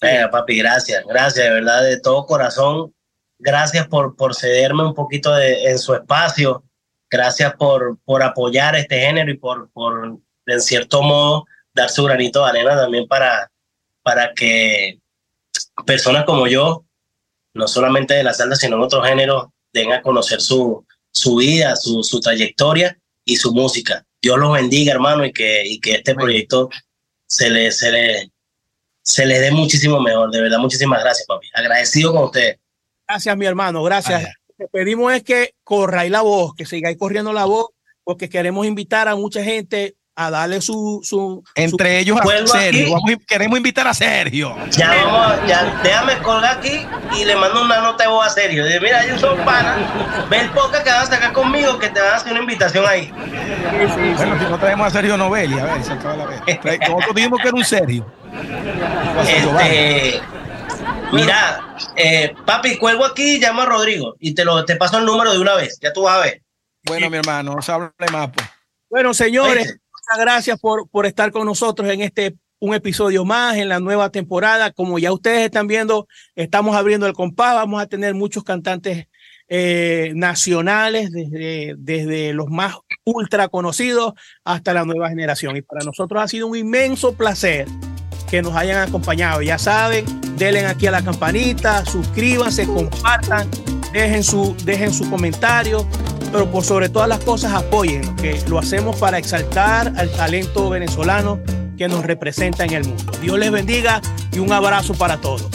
Venga, papi, gracias, gracias, de verdad, de todo corazón. Gracias por, por cederme un poquito de, en su espacio. Gracias por, por apoyar este género y por, por, en cierto modo, dar su granito de arena también para, para que personas como yo, no solamente de la salsa, sino en otros géneros, den a conocer su, su vida, su, su trayectoria y su música. Dios los bendiga, hermano, y que, y que este proyecto se le, se, le, se le dé muchísimo mejor. De verdad, muchísimas gracias, papi. Agradecido con usted. Gracias, mi hermano, gracias. Lo que pedimos es que corráis la voz, que sigáis corriendo la voz, porque queremos invitar a mucha gente a darle su. su Entre ellos a Sergio. queremos invitar a Sergio. Ya vamos, ya déjame colgar aquí y le mando una nota de voz a Sergio. Dice, mira, ellos son panas. Ve el podcast que van a sacar conmigo que te van a hacer una invitación ahí. bueno, si no traemos a Sergio Novelli, a ver, se acaba la vez. Nosotros dijimos que era un Sergio. Este, mira, eh, papi, cuelgo aquí y llamo a Rodrigo y te, lo, te paso el número de una vez. Ya tú vas a ver. Bueno, mi hermano, no se hable más. Pues. Bueno, señores muchas gracias por, por estar con nosotros en este un episodio más en la nueva temporada. Como ya ustedes están viendo, estamos abriendo el compás. Vamos a tener muchos cantantes eh, nacionales, desde, desde los más ultra conocidos hasta la nueva generación. Y para nosotros ha sido un inmenso placer que nos hayan acompañado. Ya saben, denle aquí a la campanita, suscríbanse, compartan, dejen su, dejen su comentario, pero por sobre todas las cosas apoyen, que lo hacemos para exaltar al talento venezolano que nos representa en el mundo. Dios les bendiga y un abrazo para todos.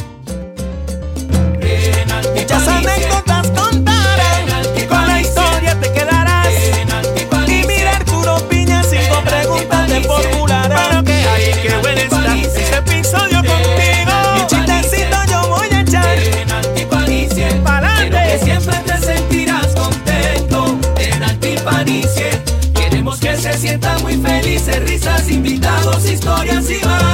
Muchas anécdotas contaré, con la historia te quedarás. Y mirar tu Piña cinco preguntas de formular. Pero que hay que fiesta muy felices, risas, invitados, historias y más.